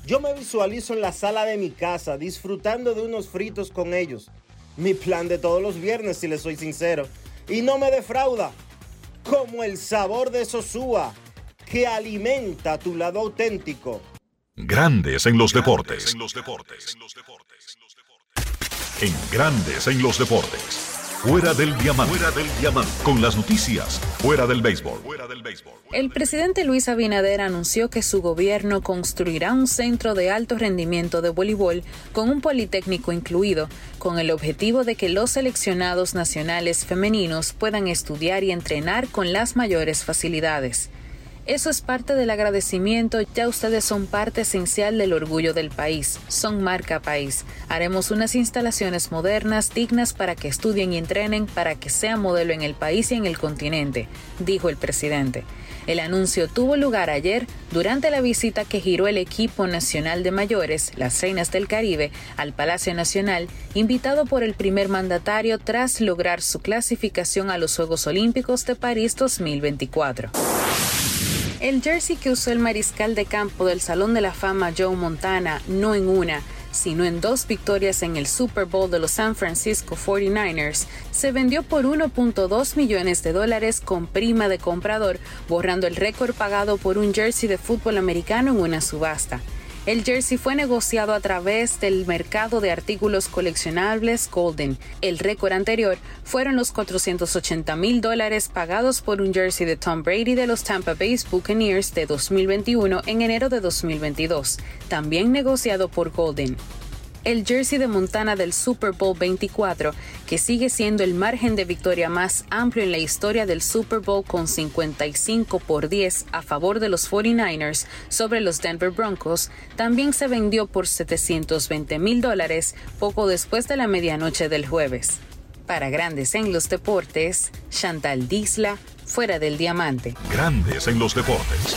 Yo me visualizo en la sala de mi casa disfrutando de unos fritos con ellos. Mi plan de todos los viernes, si les soy sincero. Y no me defrauda. Como el sabor de Sosúa, que alimenta tu lado auténtico. Grandes en los deportes. En Grandes en los deportes. Fuera del diamante. Fuera del. Con las noticias. Fuera del béisbol. El presidente Luis Abinader anunció que su gobierno construirá un centro de alto rendimiento de voleibol con un politécnico incluido, con el objetivo de que los seleccionados nacionales femeninos puedan estudiar y entrenar con las mayores facilidades. Eso es parte del agradecimiento, ya ustedes son parte esencial del orgullo del país, son marca país. Haremos unas instalaciones modernas, dignas para que estudien y entrenen, para que sea modelo en el país y en el continente, dijo el presidente. El anuncio tuvo lugar ayer durante la visita que giró el equipo nacional de mayores, las Reinas del Caribe, al Palacio Nacional, invitado por el primer mandatario tras lograr su clasificación a los Juegos Olímpicos de París 2024. El jersey que usó el mariscal de campo del Salón de la Fama Joe Montana, no en una, sino en dos victorias en el Super Bowl de los San Francisco 49ers, se vendió por 1.2 millones de dólares con prima de comprador, borrando el récord pagado por un jersey de fútbol americano en una subasta. El jersey fue negociado a través del mercado de artículos coleccionables Golden. El récord anterior fueron los 480 mil dólares pagados por un jersey de Tom Brady de los Tampa Bay Buccaneers de 2021 en enero de 2022, también negociado por Golden el jersey de Montana del Super Bowl 24, que sigue siendo el margen de victoria más amplio en la historia del Super Bowl con 55 por 10 a favor de los 49ers sobre los Denver Broncos, también se vendió por 720 mil dólares poco después de la medianoche del jueves. Para Grandes en los Deportes, Chantal Disla, fuera del diamante. Grandes en los deportes.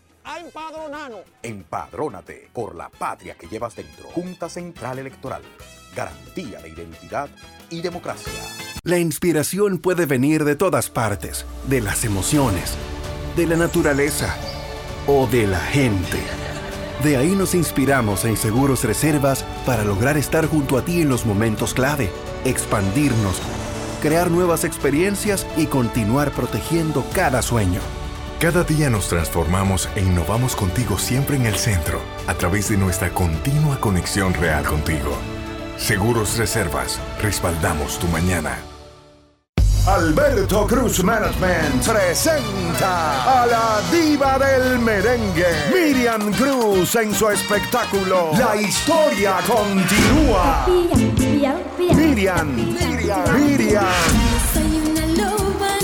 a empadronarnos. Empadrónate por la patria que llevas dentro. Junta Central Electoral. Garantía de identidad y democracia. La inspiración puede venir de todas partes, de las emociones, de la naturaleza o de la gente. De ahí nos inspiramos en Seguros Reservas para lograr estar junto a ti en los momentos clave, expandirnos, crear nuevas experiencias y continuar protegiendo cada sueño. Cada día nos transformamos e innovamos contigo siempre en el centro, a través de nuestra continua conexión real contigo. Seguros Reservas, respaldamos tu mañana. Alberto Cruz Management presenta a la diva del merengue, Miriam Cruz en su espectáculo La historia continúa. Miriam, Miriam, Miriam. Miriam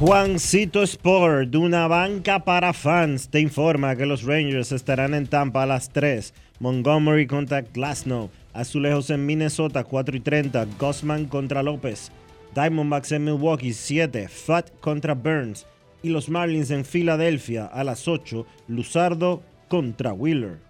Juancito Sport, de una banca para fans, te informa que los Rangers estarán en Tampa a las 3. Montgomery contra Glasnow. Azulejos en Minnesota 4 y 30. Gossman contra López. Diamondbacks en Milwaukee 7. Fat contra Burns. Y los Marlins en Filadelfia a las 8. Luzardo contra Wheeler.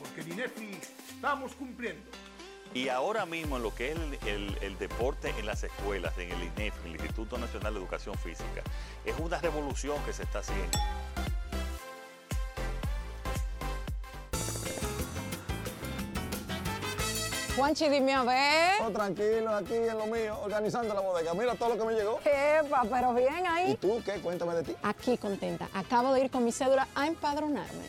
porque en INEFI estamos cumpliendo. Y ahora mismo en lo que es el, el- el deporte en las escuelas, en el INEF, en el Instituto Nacional de Educación Física, es una revolución que se está haciendo. Juanchi, dime a ver. Oh, tranquilo, aquí en lo mío, organizando la bodega. Mira todo lo que me llegó. Epa, pero bien ahí. ¿Y tú qué? Cuéntame de ti. Aquí contenta. Acabo de ir con mi cédula a empadronarme.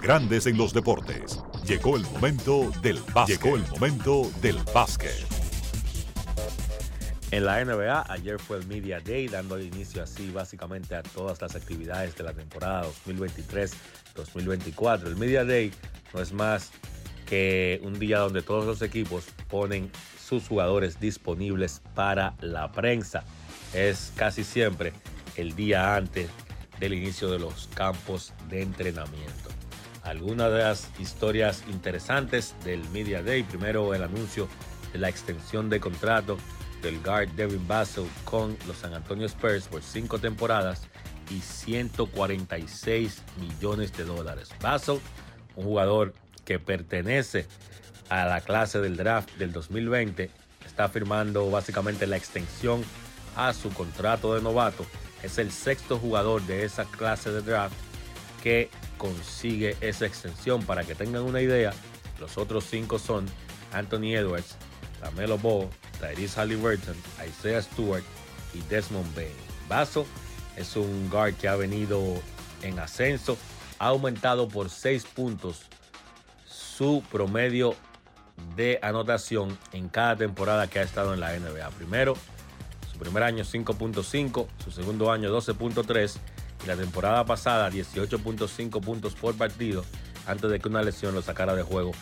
Grandes en los deportes. Llegó el momento del básquet. Llegó el momento del básquet. En la NBA, ayer fue el Media Day, dando inicio así básicamente a todas las actividades de la temporada 2023-2024. El Media Day no es más que un día donde todos los equipos ponen sus jugadores disponibles para la prensa. Es casi siempre el día antes del inicio de los campos de entrenamiento. Algunas de las historias interesantes del Media Day, primero el anuncio de la extensión de contrato del guard Devin Vassell con los San Antonio Spurs por cinco temporadas y 146 millones de dólares. Vassell, un jugador que pertenece a la clase del draft del 2020, está firmando básicamente la extensión a su contrato de novato. Es el sexto jugador de esa clase de draft que consigue esa extensión. Para que tengan una idea, los otros cinco son Anthony Edwards, Lamelo Ball, Tyrese Halliburton, Isaiah Stewart y Desmond Bain. Vaso es un guard que ha venido en ascenso, ha aumentado por 6 puntos su promedio de anotación en cada temporada que ha estado en la NBA. Primero, primer año 5.5, su segundo año 12.3 y la temporada pasada 18.5 puntos por partido antes de que una lesión lo sacara de juego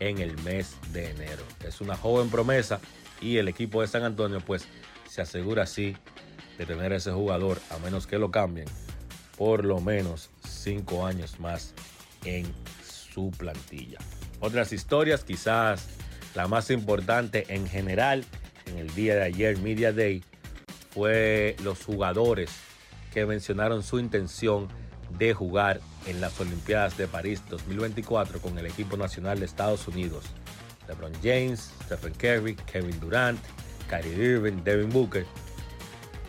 en el mes de enero. Es una joven promesa y el equipo de San Antonio pues se asegura así de tener ese jugador a menos que lo cambien por lo menos cinco años más en su plantilla. Otras historias, quizás la más importante en general en el día de ayer, Media Day, fue los jugadores que mencionaron su intención de jugar en las Olimpiadas de París 2024 con el equipo nacional de Estados Unidos. LeBron James, Stephen Curry, Kevin Durant, Kyrie Irving, Devin Booker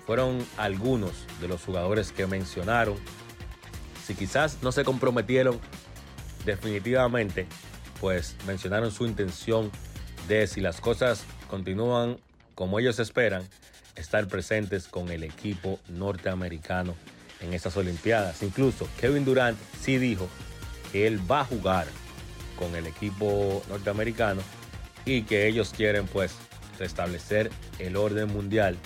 fueron algunos de los jugadores que mencionaron. Si quizás no se comprometieron definitivamente, pues mencionaron su intención de si las cosas continúan como ellos esperan, estar presentes con el equipo norteamericano en esas Olimpiadas. Incluso Kevin Durant sí dijo que él va a jugar con el equipo norteamericano y que ellos quieren pues restablecer el orden mundial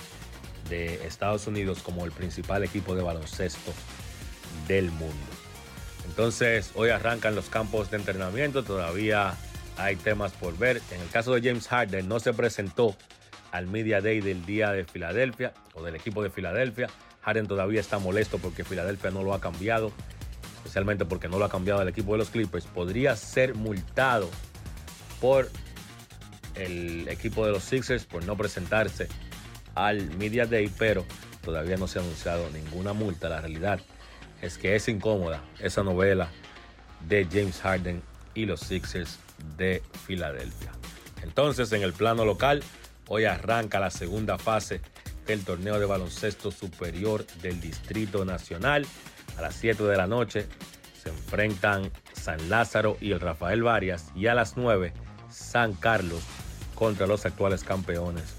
de Estados Unidos como el principal equipo de baloncesto del mundo. Entonces, hoy arrancan los campos de entrenamiento, todavía hay temas por ver. En el caso de James Harden, no se presentó al Media Day del día de Filadelfia o del equipo de Filadelfia. Harden todavía está molesto porque Filadelfia no lo ha cambiado, especialmente porque no lo ha cambiado el equipo de los Clippers. Podría ser multado por el equipo de los Sixers por no presentarse al Media Day, pero todavía no se ha anunciado ninguna multa. La realidad es que es incómoda esa novela de James Harden y los Sixers de Filadelfia. Entonces, en el plano local, hoy arranca la segunda fase del torneo de baloncesto superior del Distrito Nacional. A las 7 de la noche se enfrentan San Lázaro y el Rafael Varias y a las 9 San Carlos contra los actuales campeones,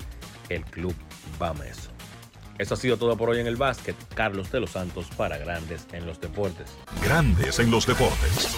el Club Bameso. Eso ha sido todo por hoy en el básquet. Carlos de los Santos para Grandes en los Deportes. Grandes en los Deportes.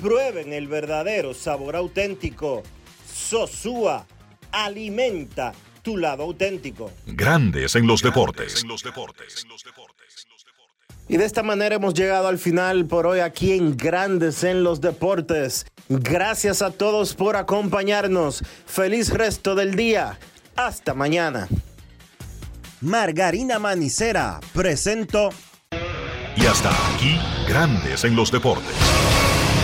prueben el verdadero sabor auténtico. Sosúa alimenta tu lado auténtico. Grandes en los deportes. Y de esta manera hemos llegado al final por hoy aquí en Grandes en los Deportes. Gracias a todos por acompañarnos. Feliz resto del día. Hasta mañana. Margarina Manicera presento. Y hasta aquí, Grandes en los Deportes.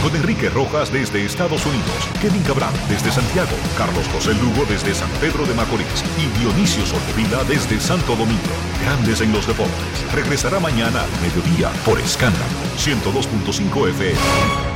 Con Enrique Rojas desde Estados Unidos, Kevin Cabral desde Santiago, Carlos José Lugo desde San Pedro de Macorís y Dionisio Solterida desde Santo Domingo. Grandes en los Deportes. Regresará mañana al mediodía por Escándalo 102.5 FM.